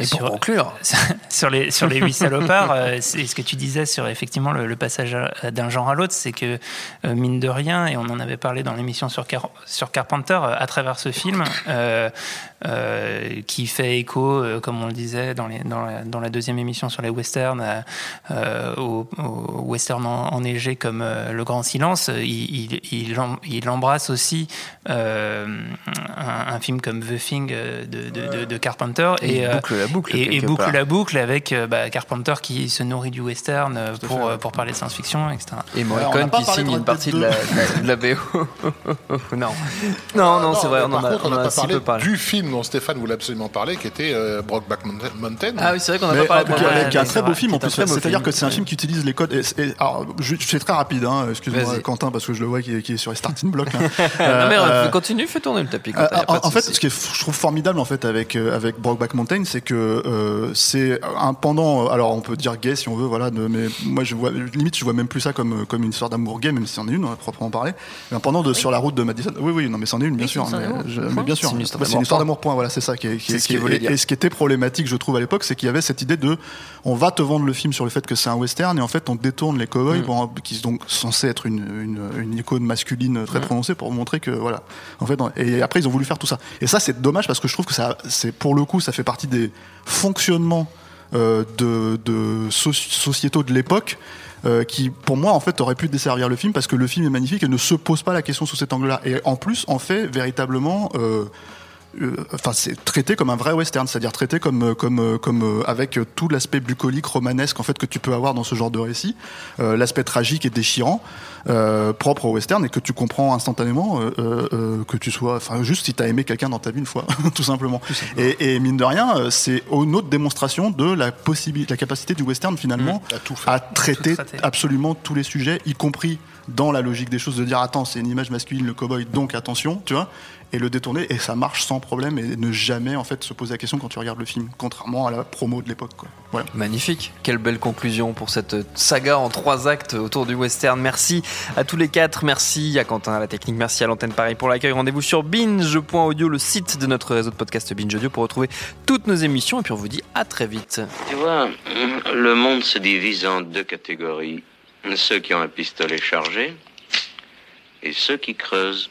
Et
sur,
pour conclure,
sur les sur les huit salopards, c'est ce que tu disais sur effectivement le, le passage d'un genre à l'autre, c'est que euh, mine de rien, et on en avait parlé dans l'émission sur Car- sur Carpenter, à travers ce film euh, euh, qui fait écho, euh, comme on le disait dans les dans la, dans la deuxième émission sur les westerns, au, au western en- enneigé comme euh, Le Grand Silence, il, il, il, em- il embrasse aussi euh, un, un film comme The Thing euh, de, de, de- de Carpenter
et,
et, euh,
boucle la boucle.
et, et
quelque
boucle
part.
la boucle avec euh, bah, Carpenter qui se nourrit du western euh, pour, euh, pour parler de science-fiction, etc.
Et
on
Morricone qui signe
de
une partie de la, de la BO. non. Non, non, c'est vrai, on en
par
a,
contre,
on
on
en
n'a
a
pas
si
parlé
peu parlé.
du film dont Stéphane voulait absolument parler, qui était euh, Brokeback Mountain.
Ah oui, c'est vrai qu'on n'a pas parlé de
euh, qui, est- un très beau film en plus. C'est-à-dire que c'est un film qui utilise les codes. Je, je fais très rapide, hein, excuse-moi. Quentin, parce que je le vois qui est, qui est sur les starting blocks. hein.
non, mais
Euh,
continue, fais tourner le tapis.
Euh,
Quentin,
en, fait, ce qui est, je trouve formidable en fait avec euh, avec Brokeback Mountain, c'est que euh, c'est un pendant. Alors, on peut dire gay si on veut, voilà. de- mais moi, je vois limite, je vois même plus ça comme comme une histoire d'amour gay, même si c'en est une, à proprement parler. Mais un pendant de sur la route de Madison. Oui, oui, non, mais c'en est une, bien
Oui,
sûr.
c'est une
Mais, je- bien sûr,
C'est une histoire
Bah,
d'amour, point.
Voilà, c'est ça qui est. Qui
C'est
est-
ce
qui
qu'il
est-
voulait
et-
dire.
et ce qui était problématique, je trouve à l'époque, c'est qu'il y avait cette idée de, on va te vendre le film sur le fait que c'est un western, et en fait, on détourne les cowboys,
Mm.
pour- qui sont être une, une, une icône masculine très prononcée pour montrer que voilà. En fait, et après, ils ont voulu faire tout ça. Et ça, c'est dommage parce que je trouve que ça, c'est pour le coup, ça fait partie des fonctionnements euh, de, de so- sociétaux de l'époque. euh, qui pour moi en fait aurait pu desservir le film parce que le film est magnifique et ne se pose pas la question sous cet angle-là et en plus en fait véritablement euh, enfin c'est traité comme un vrai western, c'est-à-dire traité comme euh, comme euh, comme euh, avec euh, tout l'aspect bucolique romanesque en fait que tu peux avoir dans ce genre de récit, euh, l'aspect tragique et déchirant euh, propre au western et que tu comprends instantanément euh, euh, euh, que tu sois enfin juste si tu as aimé quelqu'un dans ta vie une fois tout simplement. Et, et mine de rien, euh, c'est une autre démonstration de la possibilité la capacité du western finalement
À tout faire.
à traiter
traiter.
absolument tous les sujets, y compris dans la logique des choses, de dire attends, c'est une image masculine, le cowboy, donc attention, tu vois, et le détourner, et ça marche sans problème, et ne jamais en fait se poser la question quand tu regardes le film, contrairement à la promo de l'époque. quoi. Voilà.
Magnifique, quelle belle conclusion pour cette saga en trois actes autour du western. Merci à tous les quatre, merci à Quentin à la technique, merci à l'antenne Paris pour l'accueil. Rendez-vous sur binge.audio, le site de notre réseau de podcast Binge Audio pour retrouver toutes nos émissions et puis on vous dit à très vite.
Tu vois, le monde se divise en deux catégories. Ceux qui ont un pistolet chargé et ceux qui creusent.